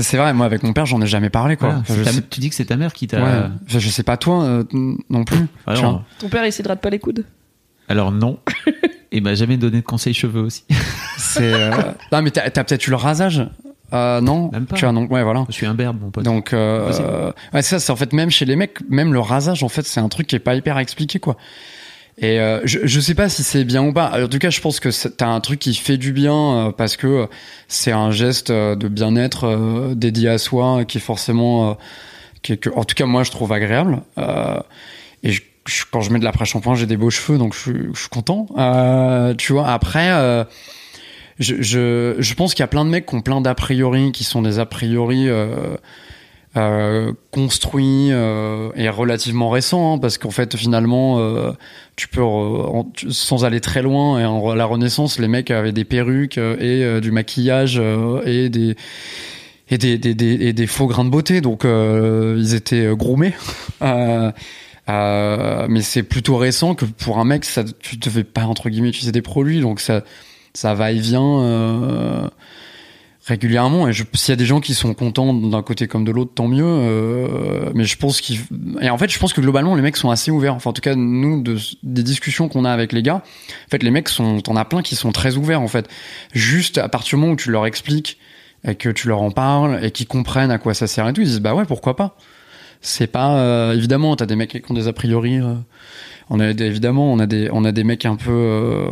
c'est vrai, moi avec mon père, j'en ai jamais parlé quoi. voilà, Enfin, c'est je, ta- sais, tu dis que c'est ta mère qui t'a. ouais. Enfin, je sais pas toi euh, non plus. Alors, Tiens. Ton père, il s'hydrate pas les coudes? Alors non. Et m'a jamais donné de conseils cheveux aussi. C'est euh, non mais t'as as, peut-être eu le rasage. Euh, non, Même pas. tu vois donc ouais voilà. Je suis un berbe mon pote. Donc euh, ouais, ça c'est en fait même chez les mecs, même le rasage en fait c'est un truc qui est pas hyper expliqué quoi. Et euh, je, je sais pas si c'est bien ou pas. En tout cas, je pense que c'est- t'as un truc qui fait du bien euh, parce que euh, c'est un geste euh, de bien-être euh, dédié à soi qui est forcément, euh, qui est que, en tout cas moi je trouve agréable. Euh, et je- je- quand je mets de l'après-shampoing, j'ai des beaux cheveux, donc je, suis- je suis content. Euh, tu vois. Après, euh, je, je, je pense qu'il y a plein de mecs qui ont plein d'a priori, qui sont des a priori. Euh, euh, construits euh, et relativement récents hein, parce qu'en fait finalement euh, tu peux en- sans aller très loin et en la Renaissance les mecs avaient des perruques euh, et euh, du maquillage et des et des, des, des, et des faux grains de beauté donc ils étaient groomés euh, mais c'est plutôt récent que pour un mec ça tu devais pas entre guillemets utiliser des produits donc ça ça va et vient euh, régulièrement. Et s'il y a des gens qui sont contents d'un côté comme de l'autre tant mieux euh, mais je pense qu'il et en fait je pense que globalement les mecs sont assez ouverts. Enfin en tout cas nous de, des discussions qu'on a avec les gars en fait les mecs sont t'en as plein qui sont très ouverts en fait. Juste à partir du moment où tu leur expliques et que tu leur en parles et qu'ils comprennent à quoi ça sert et tout ils disent bah ouais pourquoi pas c'est pas euh, évidemment t'as des mecs qui ont des a priori euh, on a des- évidemment on a des on a des mecs un peu euh,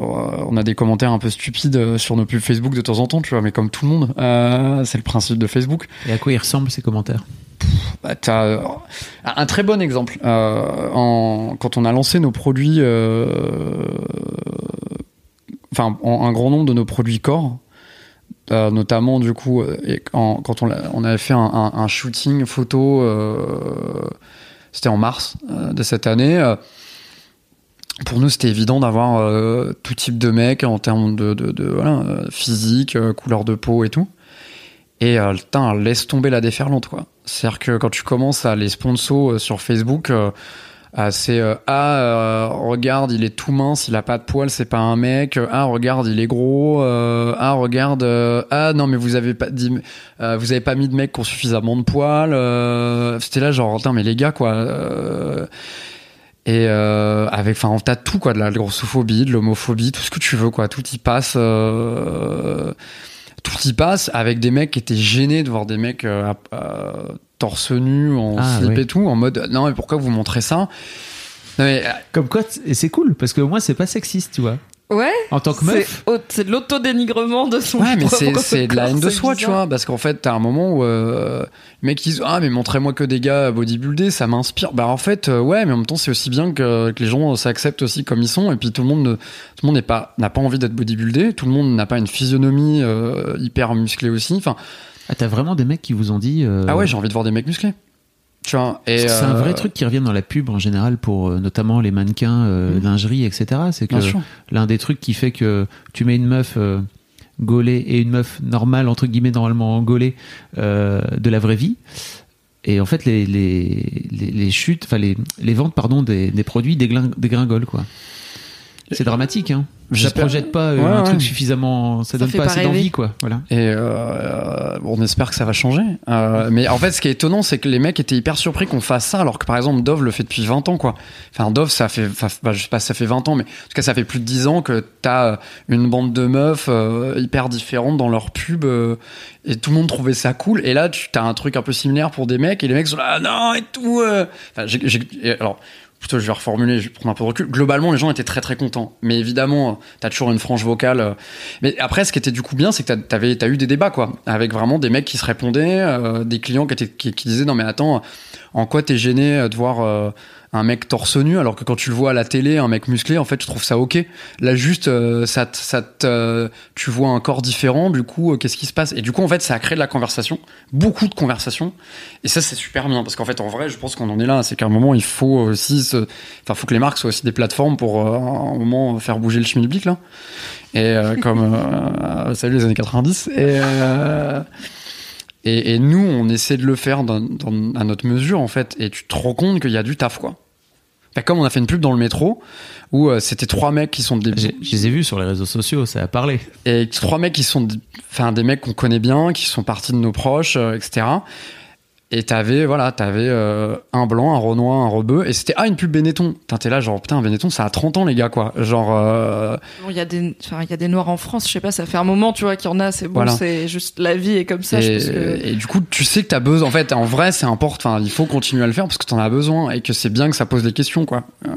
on a des commentaires un peu stupides sur nos pubs Facebook de temps en temps tu vois mais comme tout le monde euh, c'est le principe de Facebook. Et à quoi ils ressemblent ces commentaires? Bah, t'as euh, un très bon exemple en, quand on a lancé nos produits enfin en- un grand nombre de nos produits corps euh, notamment du coup euh, quand on, avait fait un, shooting photo euh, c'était en mars de cette année pour nous c'était évident d'avoir tout type de mecs en termes de, physique couleur de peau et tout. Et putain, laisse tomber la déferlante quoi. C'est-à-dire que quand tu commences à les sponsors euh, sur Facebook c'est euh, ah euh, regarde il est tout mince il a pas de poils c'est pas un mec. Ah regarde il est gros. Euh, ah regarde euh, ah non mais vous avez pas dit euh, vous avez pas mis de mecs qui ont suffisamment de poils euh, c'était là genre mais les gars quoi euh, et euh, avec enfin t'as tout quoi de la grossophobie de l'homophobie tout ce que tu veux quoi. Tout y passe euh, tout y passe avec des mecs qui étaient gênés de voir des mecs euh, euh, torse nu en Ah, slip oui. et tout en mode non mais pourquoi vous montrez ça? Non mais euh, Comme quoi, et c'est cool parce que au moins c'est pas sexiste, tu vois. Ouais. En tant que C'est meuf, c'est de l'autodénigrement de son ouais mais c'est de la haine de soi tu vois parce qu'en fait t'as un moment où euh, les mecs ils disent ah mais montrez-moi que des gars bodybuildés ça m'inspire bah en fait euh, ouais mais en même temps c'est aussi bien que, que les gens s'acceptent aussi comme ils sont et puis tout le monde ne- tout le monde n'est pas n'a pas envie d'être bodybuildé tout le monde n'a pas une physionomie euh, hyper musclée aussi enfin ah, t'as vraiment des mecs qui vous ont dit. euh, ah ouais j'ai envie de voir des mecs musclés c'est un euh, vrai truc qui revient dans la pub en général pour euh, notamment les mannequins, euh, Mm. lingerie, etc. C'est que l'un des trucs qui fait que tu mets une meuf euh, gaulée et une meuf normale, entre guillemets, normalement gaulée, euh, de la vraie vie. Et en fait, les, les, les, les chutes, enfin les, les ventes pardon, des, des produits dégringolent. quoi. C'est dramatique, hein. Ça J'espère- projette pas euh, Ouais, un ouais. truc suffisamment. Ça, Ça donne pas pas assez d'envie, quoi. Voilà. Et euh, on espère que ça va changer. Euh, mais en fait, ce qui est étonnant, c'est que les mecs étaient hyper surpris qu'on fasse ça, alors que par exemple, Dove le fait depuis 20 ans, quoi. Enfin, Dove, ça fait, enfin, bah, je sais pas, si ça fait 20 ans, mais en tout cas, ça fait plus de 10 ans que t'as euh, une bande de meufs euh, hyper différentes dans leur pub, euh, et tout le monde trouvait ça cool. Et là, tu as un truc un peu similaire pour des mecs, et les mecs sont là, ah non, et tout. euh. Enfin, j'ai- j'ai- et alors, je vais reformuler, je vais prendre un peu de recul. Globalement, les gens étaient très très contents. Mais évidemment, t'as toujours une frange vocale. euh. Mais après, ce qui était du coup bien, c'est que t'avais, t'as eu des débats, quoi. Avec vraiment des mecs qui se répondaient, euh, des clients qui, disaient, non mais attends, En quoi t'es gêné de voir euh, un mec torse nu alors que quand tu le vois à la télé, un mec musclé, en fait, je trouve ça ok. Là, juste, euh, ça, ça euh, tu vois un corps différent, du coup, euh, qu'est-ce qui se passe? Et du coup, en fait, ça a créé de la conversation, beaucoup de conversation. Et ça, c'est super bien parce qu'en fait, en vrai, je pense qu'on en est là. C'est qu'à un moment, il faut aussi, enfin, faut que les marques soient aussi des plateformes pour euh, à un moment faire bouger le schmilblick là. Et euh, comme euh, salut les années 90. Et, euh, et, et nous, on essaie de le faire dans, dans- à notre mesure en fait. Et tu te rends compte qu'il y a du taf quoi. Bah, comme on a fait une pub dans le métro où euh, c'était trois mecs qui sont des Je les ai vus sur les réseaux sociaux, ça a parlé. et trois mecs qui sont des- enfin des mecs qu'on connaît bien qui sont partis de nos proches euh, etc et t'avais voilà t'avais euh, un blanc un renois un rebeu et c'était ah une pub Benetton Putain, t'es là genre putain Benetton ça a 30 ans les gars quoi genre euh, Bon, il y a des, y a des noirs en France, je sais pas, ça fait un moment, tu vois, qu'il y en a, c'est bon, Voilà. c'est juste la vie est comme ça. je et, pense que- et du coup tu sais que t'as besoin en fait en vrai c'est important enfin il faut continuer à le faire parce que t'en as besoin et que c'est bien que ça pose des questions quoi euh,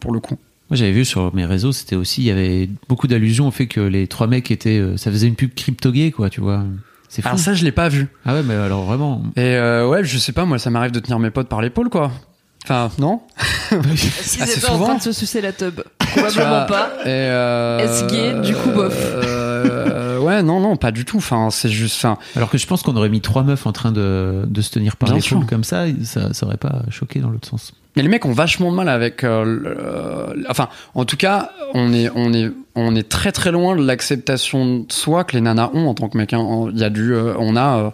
pour le coup Moi, j'avais vu sur mes réseaux, c'était aussi, il y avait beaucoup d'allusions au fait que les trois mecs étaient, ça faisait une pub crypto-gay, quoi, tu vois. C'est fou. alors ça je l'ai pas vu Ah ouais, mais alors vraiment. et euh, ouais je sais pas moi ça m'arrive de tenir mes potes par l'épaule quoi enfin non? Assez étaient en souvent. train de se sucer la tub Tu Probablement vois, pas. Et euh, Est-ce gay Du coup, bof? euh, ouais, non, non, pas du tout. Enfin, c'est juste. Enfin, Alors que je pense qu'on aurait mis trois meufs en train de, de se tenir par l'épaule comme ça, ça, ça aurait pas choqué dans l'autre sens. Mais les mecs ont vachement de mal avec. euh, le- enfin, en tout cas, on est, on est, on est très très loin de l'acceptation de soi que les nanas ont en tant que mec. hein. Il y a du, euh, on a. euh,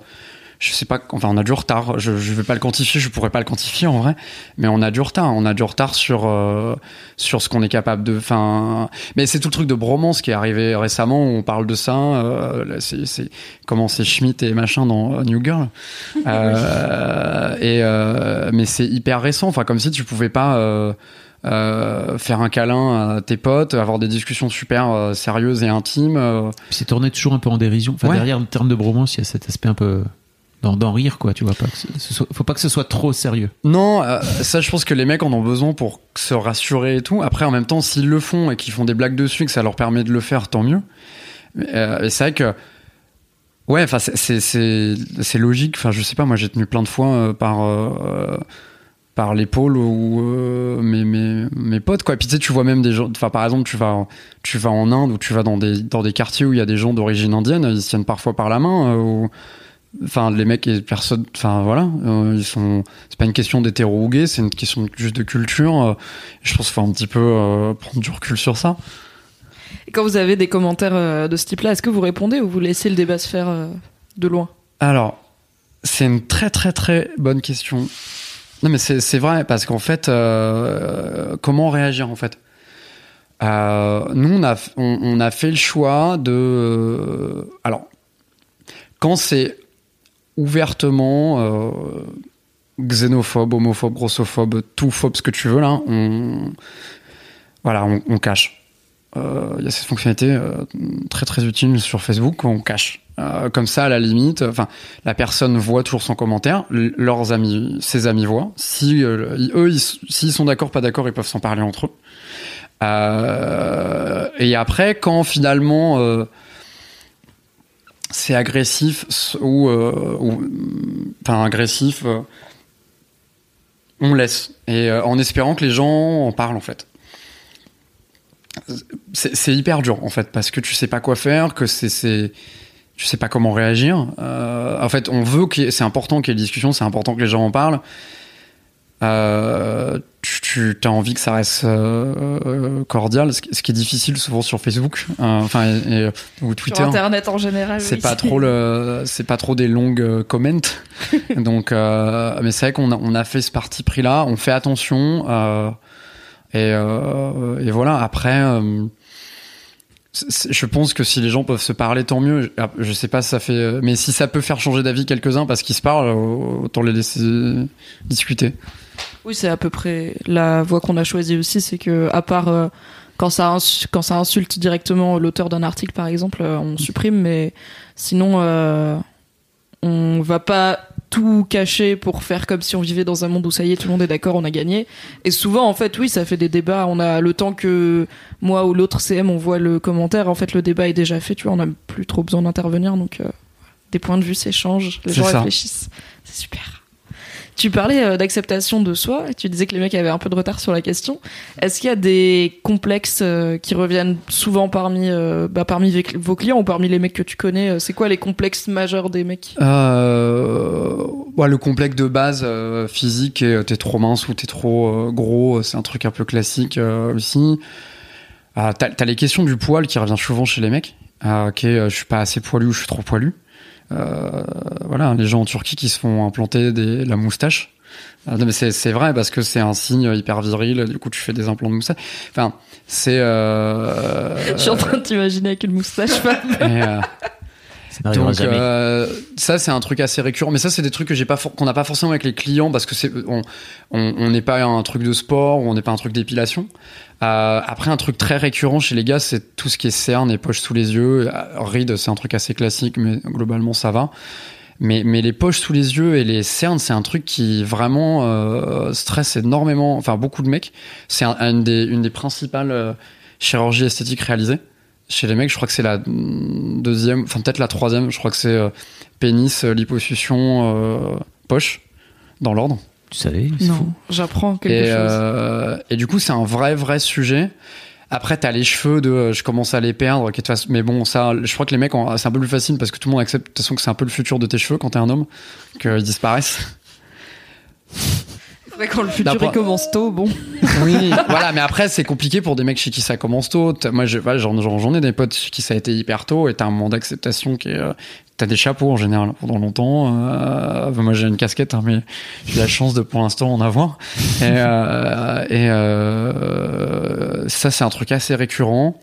je sais pas, enfin on a du retard. Je, je vais pas le quantifier, je pourrais pas le quantifier en vrai, mais on a du retard. On a du retard sur euh, sur ce qu'on est capable de. Enfin, mais c'est tout le truc de bromance qui est arrivé récemment. Où on parle de ça. Euh, là, c'est c'est comment c'est Schmidt et machin dans euh, New Girl. Euh, et euh, mais c'est hyper récent. Enfin, comme si tu pouvais pas. euh, euh, faire un câlin à tes potes, avoir des discussions super euh, sérieuses et intimes. euh, c'est tourné toujours un peu en dérision. Enfin, Ouais. derrière le terme de bromance, il y a cet aspect un peu d'en rire, quoi, tu vois. Pas que faut pas que ce soit trop sérieux. Non, euh, ça je pense que les mecs en ont besoin pour se rassurer et tout. Après, en même temps, s'ils le font et qu'ils font des blagues dessus, que ça leur permet de le faire, tant mieux. Euh, et c'est vrai que, ouais, enfin, c'est- logique. Enfin, je sais pas, moi j'ai tenu plein de fois euh, par euh, par l'épaule ou mes, mes mes potes quoi. Puis tu sais, tu vois même des gens. Enfin, par exemple, tu vas tu vas en Inde ou tu vas dans des dans des quartiers où il y a des gens d'origine indienne, ils se tiennent parfois par la main. Enfin, les mecs et personne. Enfin, voilà, euh, ils sont. C'est pas une question d'hétéro ou gay, c'est une question juste de culture. euh, je pense qu'il faut un petit peu euh, prendre du recul sur ça. Et quand vous avez des commentaires euh, de ce type-là, est-ce que vous répondez ou vous laissez le débat se faire de loin? Alors, c'est une très très très bonne question. Non, mais c'est vrai parce qu'en fait, comment réagir en fait? Nous, on a on, on a fait le choix de. alors, quand c'est ouvertement euh, xénophobe, homophobe, grossophobe, tout phobe, ce que tu veux là, on voilà, on, cache. Euh, Il y a cette fonctionnalité euh, très très utile sur Facebook, on cache. Euh, comme ça, à la limite, enfin, la personne voit toujours son commentaire, leurs amis, ses amis voient. Si euh, eux, ils- s'ils sont d'accord, pas d'accord, ils peuvent s'en parler entre eux. Euh, et après, quand finalement euh, c'est agressif euh, ou, enfin agressif, euh, on laisse et euh, en espérant que les gens en parlent en fait. C'est hyper dur en fait parce que tu sais pas quoi faire, que c'est tu sais pas comment réagir. En fait, on veut que c'est important qu'il y ait des discussions, c'est important que les gens en parlent. Euh, tu, tu as envie que ça reste euh, euh, cordial, ce qui, ce qui est difficile souvent sur Facebook, euh, enfin et- et- ou Twitter. Sur Internet en général. C'est oui. pas trop le, c'est pas trop des longues euh, comments. Donc, euh, mais c'est vrai qu'on a, on a fait ce parti pris là. On fait attention. euh, et, euh, et voilà. Après, euh, je pense que si les gens peuvent se parler, tant mieux. Je, ah, je sais pas ça fait, euh, mais si ça peut faire changer d'avis quelques-uns parce qu'ils se parlent, euh, autant les laisser discuter. Oui, c'est à peu près la voie qu'on a choisie aussi, c'est que à part euh, quand ça insulte directement l'auteur d'un article par exemple, euh, on supprime, mais sinon euh, on va pas tout cacher pour faire comme si on vivait dans un monde où ça y est, tout le monde est d'accord, on a gagné. Et souvent, en fait, oui, ça fait des débats. On a le temps que moi ou l'autre CM, on voit le commentaire. En fait, le débat est déjà fait. Tu vois, on n'a plus trop besoin d'intervenir. Donc, euh, des points de vue s'échangent, les gens ça. réfléchissent. C'est super. Tu parlais euh, d'acceptation de soi, tu disais que les mecs avaient un peu de retard sur la question. Est-ce qu'il y a des complexes euh, qui reviennent souvent parmi, euh, bah, parmi vos- clients ou parmi les mecs que tu connais C'est quoi les complexes majeurs des mecs? Ouais, le complexe de base physique, t'es trop mince ou t'es trop gros, c'est un truc un peu classique aussi. Ah, t'as, les questions du poil qui revient souvent chez les mecs. Ah, ok, euh, je suis pas assez poilu ou je suis trop poilu. Euh, voilà, les gens en Turquie qui se font implanter des, la moustache. Ah, non, mais c'est, c'est vrai parce que c'est un signe hyper viril. Du coup, tu fais des implants de moustache. Enfin, c'est. Euh, Je suis en train de t'imaginer avec une moustache. femme. et, euh, Ça n'arrivera donc euh, ça c'est un truc assez récurrent, mais ça c'est des trucs que j'ai pas qu'on n'a pas forcément avec les clients parce que c'est on n'est pas un truc de sport ou on n'est pas un truc d'épilation. Euh, après un truc très récurrent chez les gars c'est tout ce qui est cernes et poches sous les yeux. Euh, Rides c'est un truc assez classique mais globalement ça va. Mais mais les poches sous les yeux et les cernes c'est un truc qui vraiment euh, stresse énormément. Enfin beaucoup de mecs. C'est un- une des une des principales euh, chirurgies esthétiques réalisées chez les mecs, je crois que c'est la deuxième, enfin peut-être la troisième, je crois que c'est euh, pénis, euh, liposuction, euh, poche, dans l'ordre. Tu savais non, j'apprends quelque Et, chose. euh, et du coup, c'est un vrai, vrai sujet. Après, t'as les cheveux de euh, je commence à les perdre, mais bon, ça, je crois que les mecs, c'est un peu plus facile parce que tout le monde accepte de toute façon que c'est un peu le futur de tes cheveux quand t'es un homme, qu'ils disparaissent. Vrai quand le futur il commence tôt, bon. Oui, voilà, mais après, c'est compliqué pour des mecs chez qui ça commence tôt. Moi, je- voilà, j'en j'en- j'en ai des potes chez qui ça a été hyper tôt et t'as un moment d'acceptation qui est. euh, T'as des chapeaux en général pendant longtemps. euh, moi, j'ai une casquette, hein, mais j'ai la chance de pour l'instant en avoir. Et, euh, et ça, c'est un truc assez récurrent.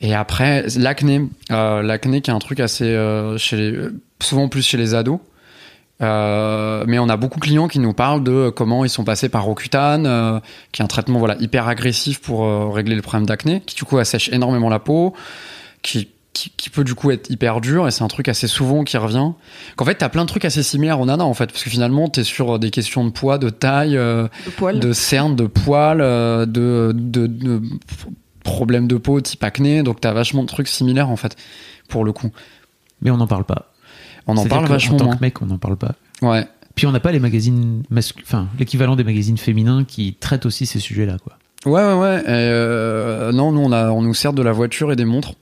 Et après, l'acné, l'acné qui est un truc assez chez les, souvent plus chez les ados. Euh, mais on a beaucoup de clients qui nous parlent de comment ils sont passés par Rocutan, euh, qui est un traitement voilà hyper agressif pour euh, régler le problème d'acné, qui du coup assèche énormément la peau, qui, qui, qui peut du coup être hyper dur et c'est un truc assez souvent qui revient. Qu'en fait t'as plein de trucs assez similaires au nana en fait, parce que finalement t'es sur des questions de poids, de taille, euh, Le poil. de cernes, de poils, euh, de, de, de problèmes de peau type acné, donc t'as vachement de trucs similaires en fait pour le coup. Mais on n'en parle pas. On en parle vachement En tant moins. que mec, on n'en parle pas. Ouais. Puis on n'a pas les magazines masculins, enfin l'équivalent des magazines féminins qui traitent aussi ces sujets-là, quoi. Ouais, ouais, ouais. Et, euh, non, nous, on, a, on nous sert de la voiture et des montres.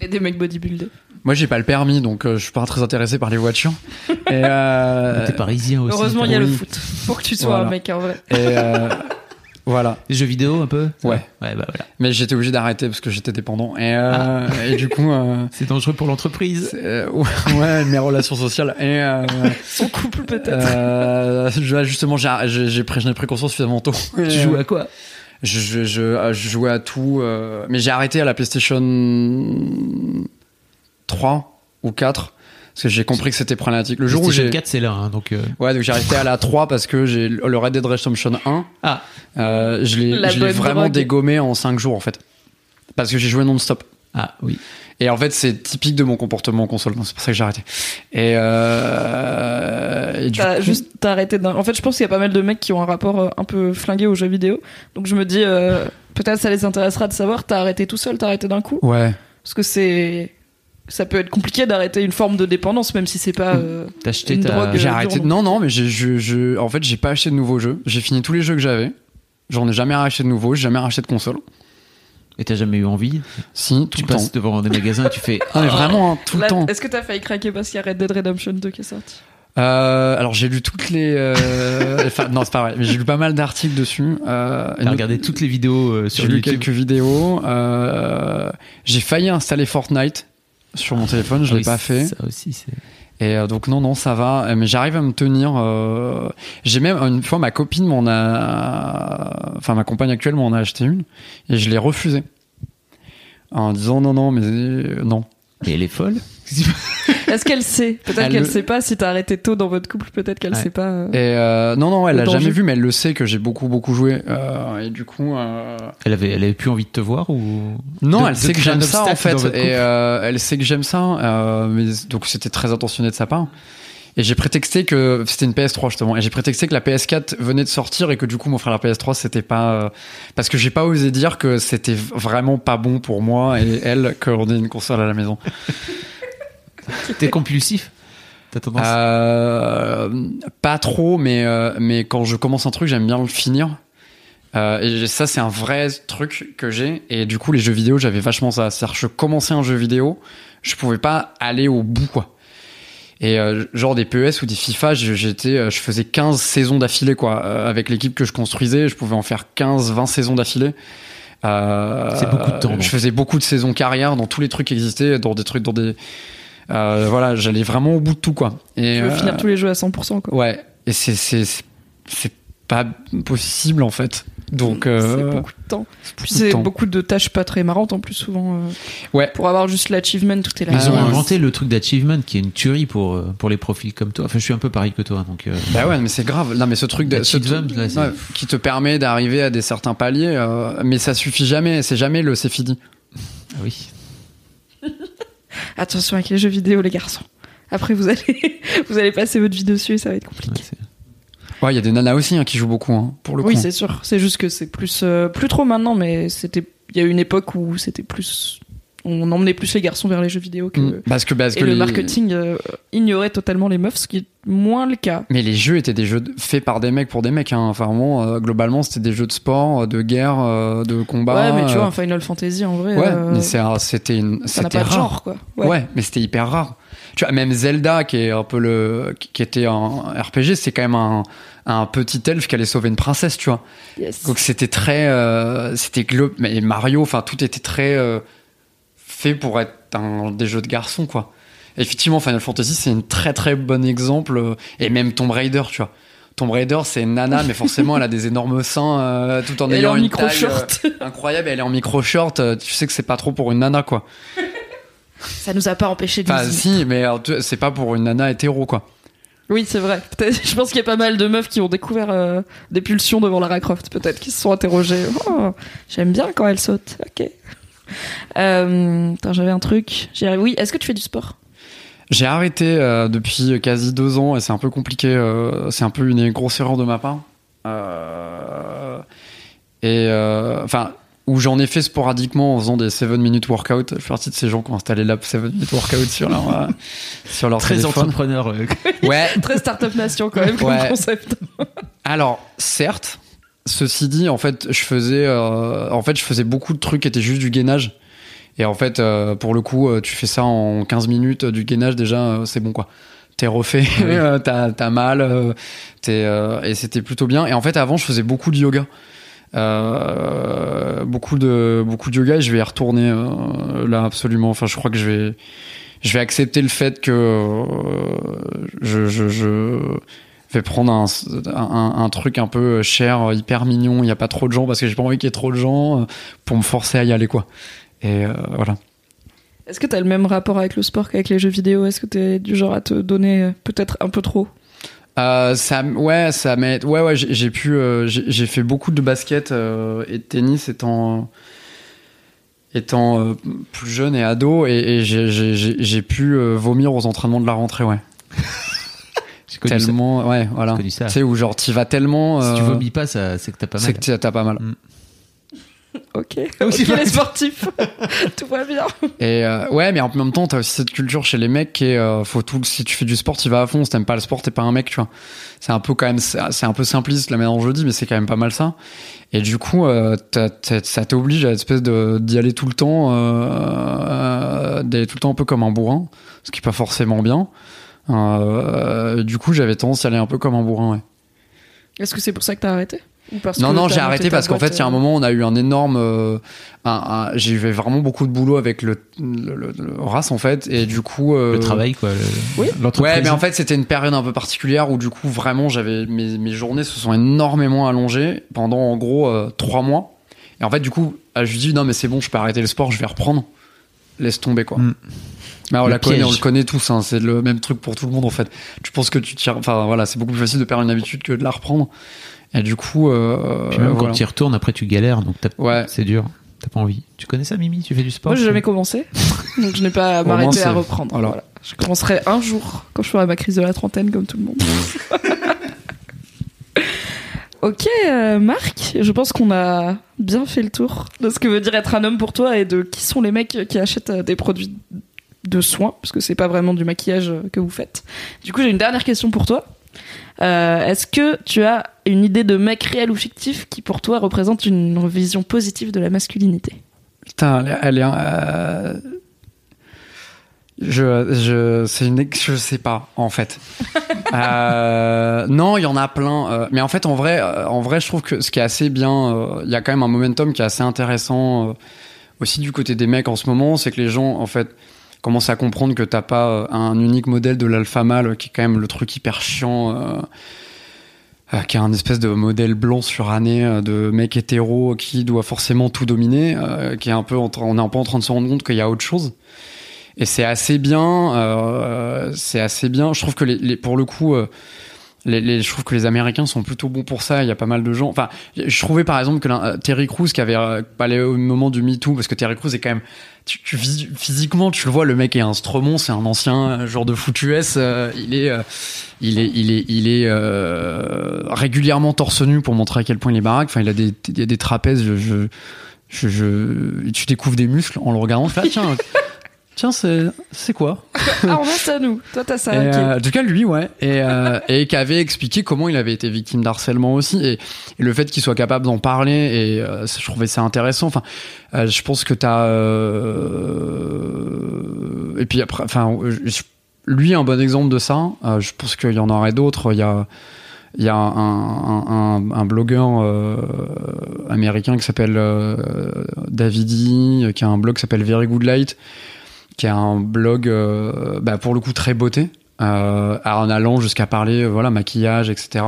Et des mecs bodybuildés. Moi, j'ai pas le permis, donc euh, je suis pas très intéressé par les voitures. et, euh, T'es parisien aussi. Heureusement, il y a oui. le foot. Pour que tu sois Voilà. un mec en vrai. et, euh, voilà. Les jeux vidéo un peu Ouais. Ouais, bah voilà. Mais j'étais obligé d'arrêter parce que j'étais dépendant. Et, euh, et du coup, euh, C'est dangereux pour l'entreprise. euh, ouais, mes relations sociales. Et Son couple peut-être. justement, j'ai pris, pris conscience suffisamment tôt. Tu joues à quoi? je, je, je, je jouais à tout, mais j'ai arrêté à la PlayStation 3 ou 4 parce que j'ai compris que c'était problématique. Le jour où PlayStation j'ai 4, c'est là, hein, donc. euh, Ouais, donc j'ai arrêté à la 3 parce que j'ai le Red Dead Redemption 1, Ah, euh, je l'ai vraiment drogue. dégommé en 5 jours en fait. Parce que j'ai joué non-stop. ah oui. Et en fait, c'est typique de mon comportement en console, donc c'est pour ça que j'ai arrêté. Et, euh, et du T'as coup, juste t'as arrêté d'un. En fait, je pense qu'il y a pas mal de mecs qui ont un rapport euh, un peu flingué aux jeux vidéo. Donc je me dis, euh, peut-être ça les intéressera de savoir. T'as arrêté tout seul, t'as arrêté d'un coup? Ouais. Parce que c'est. Ça peut être compliqué d'arrêter une forme de dépendance, même si c'est pas. euh, T'as acheté Une ta. drogue, J'ai Euh, arrêté. Non, non, mais j'ai, je, je, en fait, j'ai pas acheté de nouveaux jeux. J'ai fini tous les jeux que j'avais. J'en ai jamais racheté de nouveaux. J'ai jamais racheté de console. Et t'as jamais eu envie? Si, tout Tu le temps. passes devant des magasins et tu fais. Ah, mais vraiment, hein, tout le temps. Est-ce que t'as failli craquer parce qu'il y a Red Dead Redemption 2 qui est sorti? Euh, alors j'ai lu toutes les. euh, Enfin, non, c'est pas vrai. Mais j'ai lu pas mal d'articles dessus. Euh, T'as regardé toutes les vidéos euh, sur J'ai lu YouTube. quelques vidéos. Euh, j'ai failli installer Fortnite sur mon téléphone. Je Ah l'ai oui, pas fait. Ça aussi, c'est. Et euh, donc non, non, ça va. Euh, Mais j'arrive à me tenir. euh, J'ai même une fois ma copine m'en a, enfin ma compagne actuelle m'en a acheté une et je l'ai refusée en disant non, non, mais non. Et elle est folle? Est-ce qu'elle sait? Peut-être Elle qu'elle le- sait pas si t'as arrêté tôt dans votre couple, peut-être qu'elle Ouais. sait pas. euh. Et euh, non, non, elle Le l'a jamais vu, mais elle le sait que j'ai beaucoup, beaucoup joué. Euh, et du coup, euh, Elle avait, elle avait plus envie de te voir ou non, De- elle de sait que j'aime ça en fait, et euh, elle sait que j'aime ça. euh, mais donc c'était très attentionné de sa part. Et j'ai prétexté que c'était une PS3 justement, et j'ai prétexté que la PS4 venait de sortir et que du coup m'offrir la PS3 c'était pas euh, parce que j'ai pas osé dire que c'était vraiment pas bon pour moi et elle qu'on ait une console à la maison. T'es compulsif T'as tendance Euh, pas trop, mais, euh, mais quand je commence un truc, j'aime bien le finir. Euh, et ça, c'est un vrai truc que j'ai. Et du coup, les jeux vidéo, j'avais vachement ça. C'est-à-dire, je commençais un jeu vidéo, je pouvais pas aller au bout, quoi. Et euh, genre des PES ou des FIFA, je- j'étais, je faisais 15 saisons d'affilée, quoi. Euh, avec l'équipe que je construisais, je pouvais en faire 15, 20 saisons d'affilée. C'est beaucoup de temps. Je faisais beaucoup de saisons carrière dans tous les trucs qui existaient, dans des trucs, dans des. Euh, voilà, j'allais vraiment au bout de tout, quoi. Et, Tu veux euh, finir tous les jeux à 100%, quoi. Ouais, et c'est c'est c'est- c'est pas possible en fait. Donc C'est euh, beaucoup de temps. Puis beaucoup de c'est temps. beaucoup de tâches pas très marrantes en plus, souvent. euh, Ouais. Pour avoir juste l'achievement, tout est là. Ils ont ouais. inventé le truc d'achievement qui est une tuerie pour, pour les profils comme toi. Enfin, je suis un peu pareil que toi, donc. euh, Bah ouais, mais c'est grave. Non, mais ce truc, de, ce L'achievement, truc- là, c'est- ouais, qui te permet d'arriver à des certains paliers, euh, mais ça suffit jamais. C'est jamais le c'est fini. ah oui. Attention avec les jeux vidéo, les garçons. Après, vous allez, vous allez passer votre vie dessus et ça va être compliqué. Ouais, il y a des nanas aussi hein, qui jouent beaucoup hein, pour le Oui, coup. c'est sûr. C'est juste que c'est plus, euh, plus trop maintenant, mais c'était, il y a eu une époque où c'était plus, on emmenait plus les garçons vers les jeux vidéo que. Mm. Parce que parce Et que le les- marketing euh, ignorait totalement les meufs, ce qui est moins le cas. Mais les jeux étaient des jeux faits par des mecs pour des mecs. Hein. Enfin, vraiment, euh, globalement, c'était des jeux de sport, de guerre, euh, de combat. ouais, mais tu euh, vois, un Final Fantasy en vrai, Ouais, euh, mais c'était c'était rare. genre, quoi. Ouais. Ouais. mais c'était hyper rare. Tu vois, même Zelda, qui est un peu le, qui était un RPG, c'est quand même un, un petit elfe qui allait sauver une princesse, tu vois. Yes. Donc c'était très, euh, c'était mais Mario, enfin tout était très euh, fait pour être un, des jeux de garçons, quoi. Et effectivement, Final Fantasy, c'est un très très bon exemple, euh, et même Tomb Raider, tu vois. Tomb Raider, c'est une nana, mais forcément, elle a des énormes seins, euh, tout en Elle est ayant en une micro taille, euh, short. incroyable. Elle est en micro short. euh, Tu sais que c'est pas trop pour une nana, quoi. Ça nous a pas empêché de Enfin, nous si, mais c'est pas pour une nana hétéro, quoi. Oui, c'est vrai. Je pense qu'il y a pas mal de meufs qui ont découvert euh, des pulsions devant Lara Croft, peut-être, qui se sont interrogées. Oh, J'aime bien quand elle saute. Ok. Euh, j'avais un truc. Oui, est-ce que tu fais du sport? J'ai arrêté euh, depuis quasi deux ans et c'est un peu compliqué. euh, c'est un peu une grosse erreur de ma part. Euh, et euh, enfin, où j'en ai fait sporadiquement en faisant des 7 minutes workout. Je fais partie de ces gens qui ont installé l'app 7 minutes workout sur leur, euh, sur leur Très téléphone. entrepreneur. euh, Ouais. Très Startup Nation quand même comme concept. Alors, certes, ceci dit, en fait, je faisais, euh, en fait, je faisais beaucoup de trucs qui étaient juste du gainage. Et en fait, euh, pour le coup, euh, tu fais ça en 15 minutes du gainage, déjà, c'est bon, quoi. T'es refait, t'as t'as mal, euh, t'es, euh, et c'était plutôt bien. Et en fait, avant, je faisais beaucoup de yoga. Euh, beaucoup de beaucoup de yoga et je vais y retourner là absolument enfin je crois que je vais je vais accepter le fait que je, je, je vais prendre un, un, un truc un peu cher hyper mignon il n'y a pas trop de gens parce que j'ai pas envie qu'il y ait trop de gens euh, pour me forcer à y aller quoi et euh, voilà Est-ce que t'as le même rapport avec le sport qu'avec les jeux vidéo? Est-ce que t'es du genre à te donner euh, peut-être un peu trop? Euh, ça, ouais, ça m'aide. Ouais, ouais, j'ai pu, euh, j'ai fait beaucoup de basket euh, et de tennis étant étant euh, plus jeune et ado, et, et j'ai- j'ai j'ai- j'ai pu euh, vomir aux entraînements de la rentrée, ouais. Ça. Tellement, ouais, voilà. Tu sais où genre t'y vas tellement, Si tu euh, vomis pas, c'est que t'as pas c'est mal. que t'y- t'as pas mal. Ok. Ah oui, c'est ok, vrai. les sportifs. Tout va bien. Et euh, ouais, mais en même temps, t'as aussi cette culture chez les mecs qui est, euh, faut tout, si tu fais du sport, tu vas à fond. Si t'aimes pas le sport, t'es pas un mec, tu vois. C'est un peu quand même, c'est c'est un peu simpliste la manière dont je le dis, mais c'est quand même pas mal ça. Et du coup, euh, ça t'oblige à espèce de d'y aller tout le temps, euh, d'aller tout le temps un peu comme un bourrin, ce qui est pas forcément bien. Euh, du coup, j'avais tendance à aller un peu comme un bourrin, ouais. Est-ce que c'est pour ça que t'as arrêté Ou parce Non, que non, j'ai arrêté parce qu'en fait, il y a un euh, moment, on a eu un énorme. euh, un- un- j'ai eu vraiment beaucoup de boulot avec le, le, le- le race, en fait. Et du coup. euh, Le travail, quoi. le- Oui. L'entreprise. Ouais, mais en fait, c'était une période un peu particulière où, du coup, vraiment, j'avais. Mes, mes journées se sont énormément allongées pendant, en gros, euh, trois mois. Et en fait, du coup, euh, je lui dis, non, mais c'est bon, je peux arrêter le sport, je vais reprendre. Laisse tomber, quoi. Mm. Mais on Le la connaît, on le connaît tous, hein, c'est le même truc pour tout le monde en fait. Tu penses que tu tires, enfin voilà, c'est beaucoup plus facile de perdre une habitude que de la reprendre. Et du coup, euh, Puis même voilà. quand tu y retournes, après tu galères, donc Ouais. c'est dur. T'as pas envie. Tu connais ça, Mimi? Tu fais du sport? Moi, j'ai jamais commencé, donc je n'ai pas à m'arrêter à reprendre. voilà. Voilà. Je commencerai un jour quand je ferai ma crise de la trentaine, comme tout le monde. ok, euh, Marc, je pense qu'on a bien fait le tour de ce que veut dire être un homme pour toi et de qui sont les mecs qui achètent euh, des produits de soins, parce que c'est pas vraiment du maquillage que vous faites. Du coup, j'ai une dernière question pour toi. Euh, Est-ce que tu as une idée de mec réel ou fictif qui pour toi représente une vision positive de la masculinité? Putain, elle est, elle euh, je, je, c'est une, je sais pas en fait. euh, non, il y en a plein. euh, mais en fait, en vrai, euh, en vrai, je trouve que ce qui est assez bien, euh, il y a quand même un momentum qui est assez intéressant aussi du côté des mecs en ce moment, c'est que les gens en fait commencent à comprendre que t'as pas un unique modèle de l'alpha mâle qui est quand même le truc hyper chiant. euh, euh, qui est un espèce de modèle blanc suranné euh, de mec hétéro qui doit forcément tout dominer, euh, qui est un peu en on est un peu en train de se rendre compte qu'il y a autre chose. Et c'est assez bien, euh, c'est assez bien. Je trouve que les, les- pour le coup, euh, les, les- je trouve que les Américains sont plutôt bons pour ça. Il y a pas mal de gens. Enfin, je trouvais par exemple que l'un- Terry Crews qui avait euh, parlé au moment du Me Too, parce que Terry Crews est quand même, tu, tu physiquement, tu le vois, le mec est un stromon, c'est un ancien euh, genre de foot US. euh, il est, euh, il est, il est, il est euh, régulièrement torse nu pour montrer à quel point il est baraque. Enfin, il a des, il a des trapèzes. Je, je, je, tu découvres des muscles en le regardant. Fais, ah, tiens, tiens, c'est, quoi Ah, on a ça nous. Toi, t'as ça. et, ok. euh, en tout cas, lui, ouais. Et, euh, et qui avait expliqué comment il avait été victime d'harcèlement aussi. Et, et le fait qu'il soit capable d'en parler, et euh, je trouvais ça intéressant. Enfin, je pense que t'as. Et puis après, enfin, lui, un bon exemple de ça. Je pense qu'il y en aurait d'autres. Il y a. Il y a un, un, un, un blogueur euh, américain qui s'appelle euh, Davidi, qui a un blog qui s'appelle Very Good Light, qui a un blog euh, bah, pour le coup très beauté, euh, en allant jusqu'à parler euh, voilà maquillage, etc.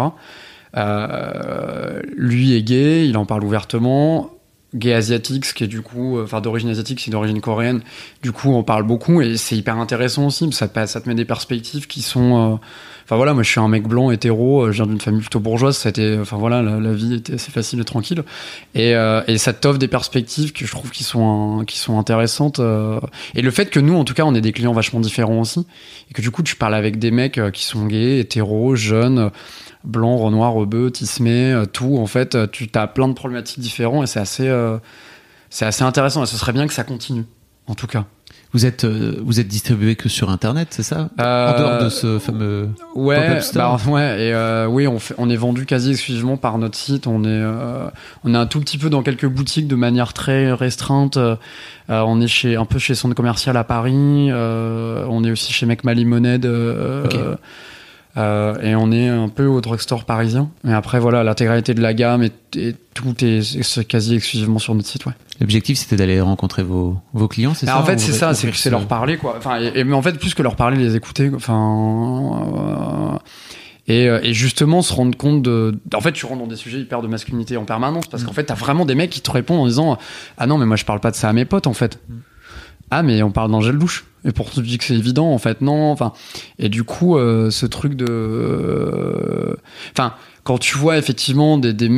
Euh, lui est gay, il en parle ouvertement. Gay asiatique, ce qui est du coup, euh, enfin d'origine asiatique, c'est d'origine coréenne. Du coup, on parle beaucoup et c'est hyper intéressant aussi. Ça te, ça te met des perspectives qui sont. euh, Enfin voilà, moi je suis un mec blanc hétéro, euh, je viens d'une famille plutôt bourgeoise. Ça a été, enfin voilà, la, vie était assez facile et tranquille. Et, euh, et ça t'offre des perspectives que je trouve qui sont qui sont intéressantes. euh, et le fait que nous, en tout cas, on est des clients vachement différents aussi, et que du coup, tu parles avec des mecs euh, qui sont gays, hétéros, jeunes, blancs, renois, rebeux, tismés, tout. En fait, tu as plein de problématiques différentes, et c'est assez, c'est assez intéressant. Et ce serait bien que ça continue, en tout cas. Vous êtes, euh, vous êtes distribué que sur Internet, c'est ça? Euh, En dehors de ce fameux. Ouais, store? bah, ouais, et euh, oui, on, fait, on est vendu quasi exclusivement par notre site. On est, euh, on est un tout petit peu dans quelques boutiques de manière très restreinte. Euh, on est chez un peu chez Centre Commercial à Paris. euh, on est aussi chez Mec Malimonade. Euh, Ok. Euh, et on est un peu au drugstore parisien. Et après, voilà, l'intégralité de la gamme et, et tout est, quasi exclusivement sur notre site, ouais. L'objectif, c'était d'aller rencontrer vos, vos clients, c'est Ah, ça en fait, c'est ça, c'est ce- leur parler, quoi. Enfin, et, et- mais en fait, plus que leur parler, les écouter. Enfin, euh, et, euh, et justement, se rendre compte de. En fait, tu rentres dans des sujets hyper de masculinité en permanence parce qu'en fait, t'as vraiment des mecs qui te répondent en disant Ah non, mais moi, je parle pas de ça à mes potes, en fait. Ah, mais on parle d'un gel douche. Et pour tu dis que c'est évident, en fait, non. Enfin, et du coup, euh, ce truc de. euh, Enfin, quand tu vois effectivement des, des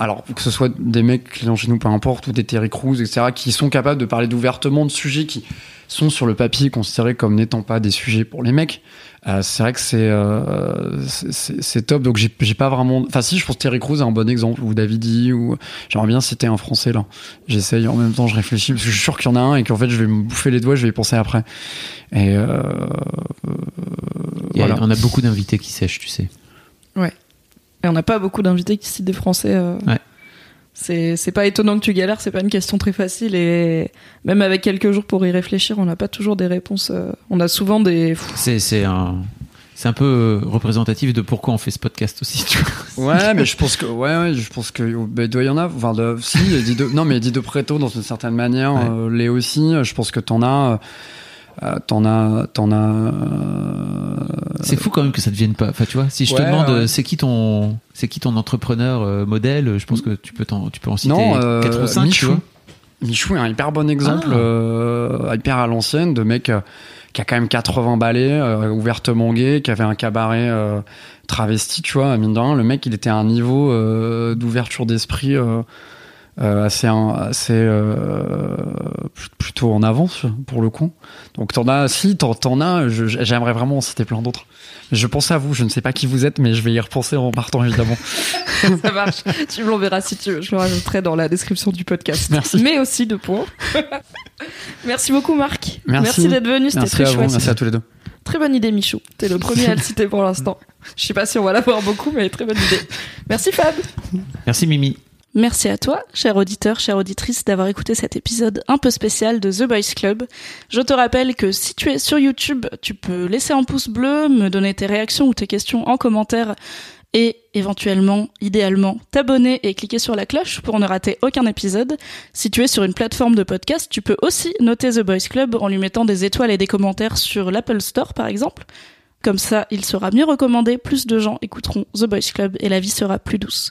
alors que ce soit des mecs clients chez nous, peu importe, ou des Terry Crews, etc., qui sont capables de parler d'ouvertement de sujets qui sont sur le papier considérés comme n'étant pas des sujets pour les mecs. Euh, c'est vrai que c'est euh, c'est- c'est top. Donc j'ai pas vraiment. Enfin si, je pense que Terry Crews est un bon exemple ou Davidi ou j'aimerais bien citer un français là. J'essaye en même temps, je réfléchis parce que je suis sûr qu'il y en a un et qu'en fait je vais me bouffer les doigts, je vais y penser après. Et euh, Il y a- voilà. On a beaucoup d'invités qui sèchent, tu sais. Et on n'a pas beaucoup d'invités qui citent des Français. euh. Ouais. C'est c'est pas étonnant que tu galères, c'est pas une question très facile et même avec quelques jours pour y réfléchir, on n'a pas toujours des réponses. euh, On a souvent des. C'est c'est un. C'est un peu euh, représentatif de pourquoi on fait ce podcast aussi. Tu vois. Ouais, mais je pense que ouais, ouais je pense que bah, il doit y en avoir. Enfin, de, si, de, non, mais de Preto dans une certaine manière, Ouais. euh, Léo aussi. Je pense que t'en as, euh, t'en as, t'en as. euh, C'est fou quand même que ça devienne pas. Enfin, tu vois, si je te demande ouais. euh, c'est qui ton, c'est qui ton entrepreneur euh, modèle, je pense que tu peux t'en, tu peux en citer non, euh, 4 ou 5 tu Michou. vois. Michou est un hyper bon exemple, Ah. euh, hyper à l'ancienne, de mec euh, qui a quand même 80 balais, euh, ouvertement gay, qui avait un cabaret euh, travesti, tu vois, mine de rien, le mec, il était à un niveau euh, d'ouverture d'esprit euh, euh, assez, assez euh, plutôt en avance pour le coup. Donc t'en as, si t'en, t'en as, j'aimerais vraiment en citer plein d'autres. Je pense à vous, je ne sais pas qui vous êtes, mais je vais y repenser en partant évidemment. Ça marche. Tu me l'enverras si tu veux. Je le rajouterai dans la description du podcast. Merci. Mais aussi de points. Merci beaucoup Marc. Merci, d'être venu, c'était Merci très à vous. chouette. Merci à tous les deux. Très bonne idée Michou. T'es le premier à le citer pour l'instant. Je sais pas si on va l'avoir beaucoup, mais très bonne idée. Merci Fab. Merci Mimi. Merci à toi, cher auditeur, chère auditrice, d'avoir écouté cet épisode un peu spécial de The Boys Club. Je te rappelle que si tu es sur YouTube, tu peux laisser un pouce bleu, me donner tes réactions ou tes questions en commentaire et éventuellement, idéalement, t'abonner et cliquer sur la cloche pour ne rater aucun épisode. Si tu es sur une plateforme de podcast, tu peux aussi noter The Boys Club en lui mettant des étoiles et des commentaires sur l'Apple Store par exemple. Comme ça, il sera mieux recommandé, plus de gens écouteront The Boys Club et la vie sera plus douce.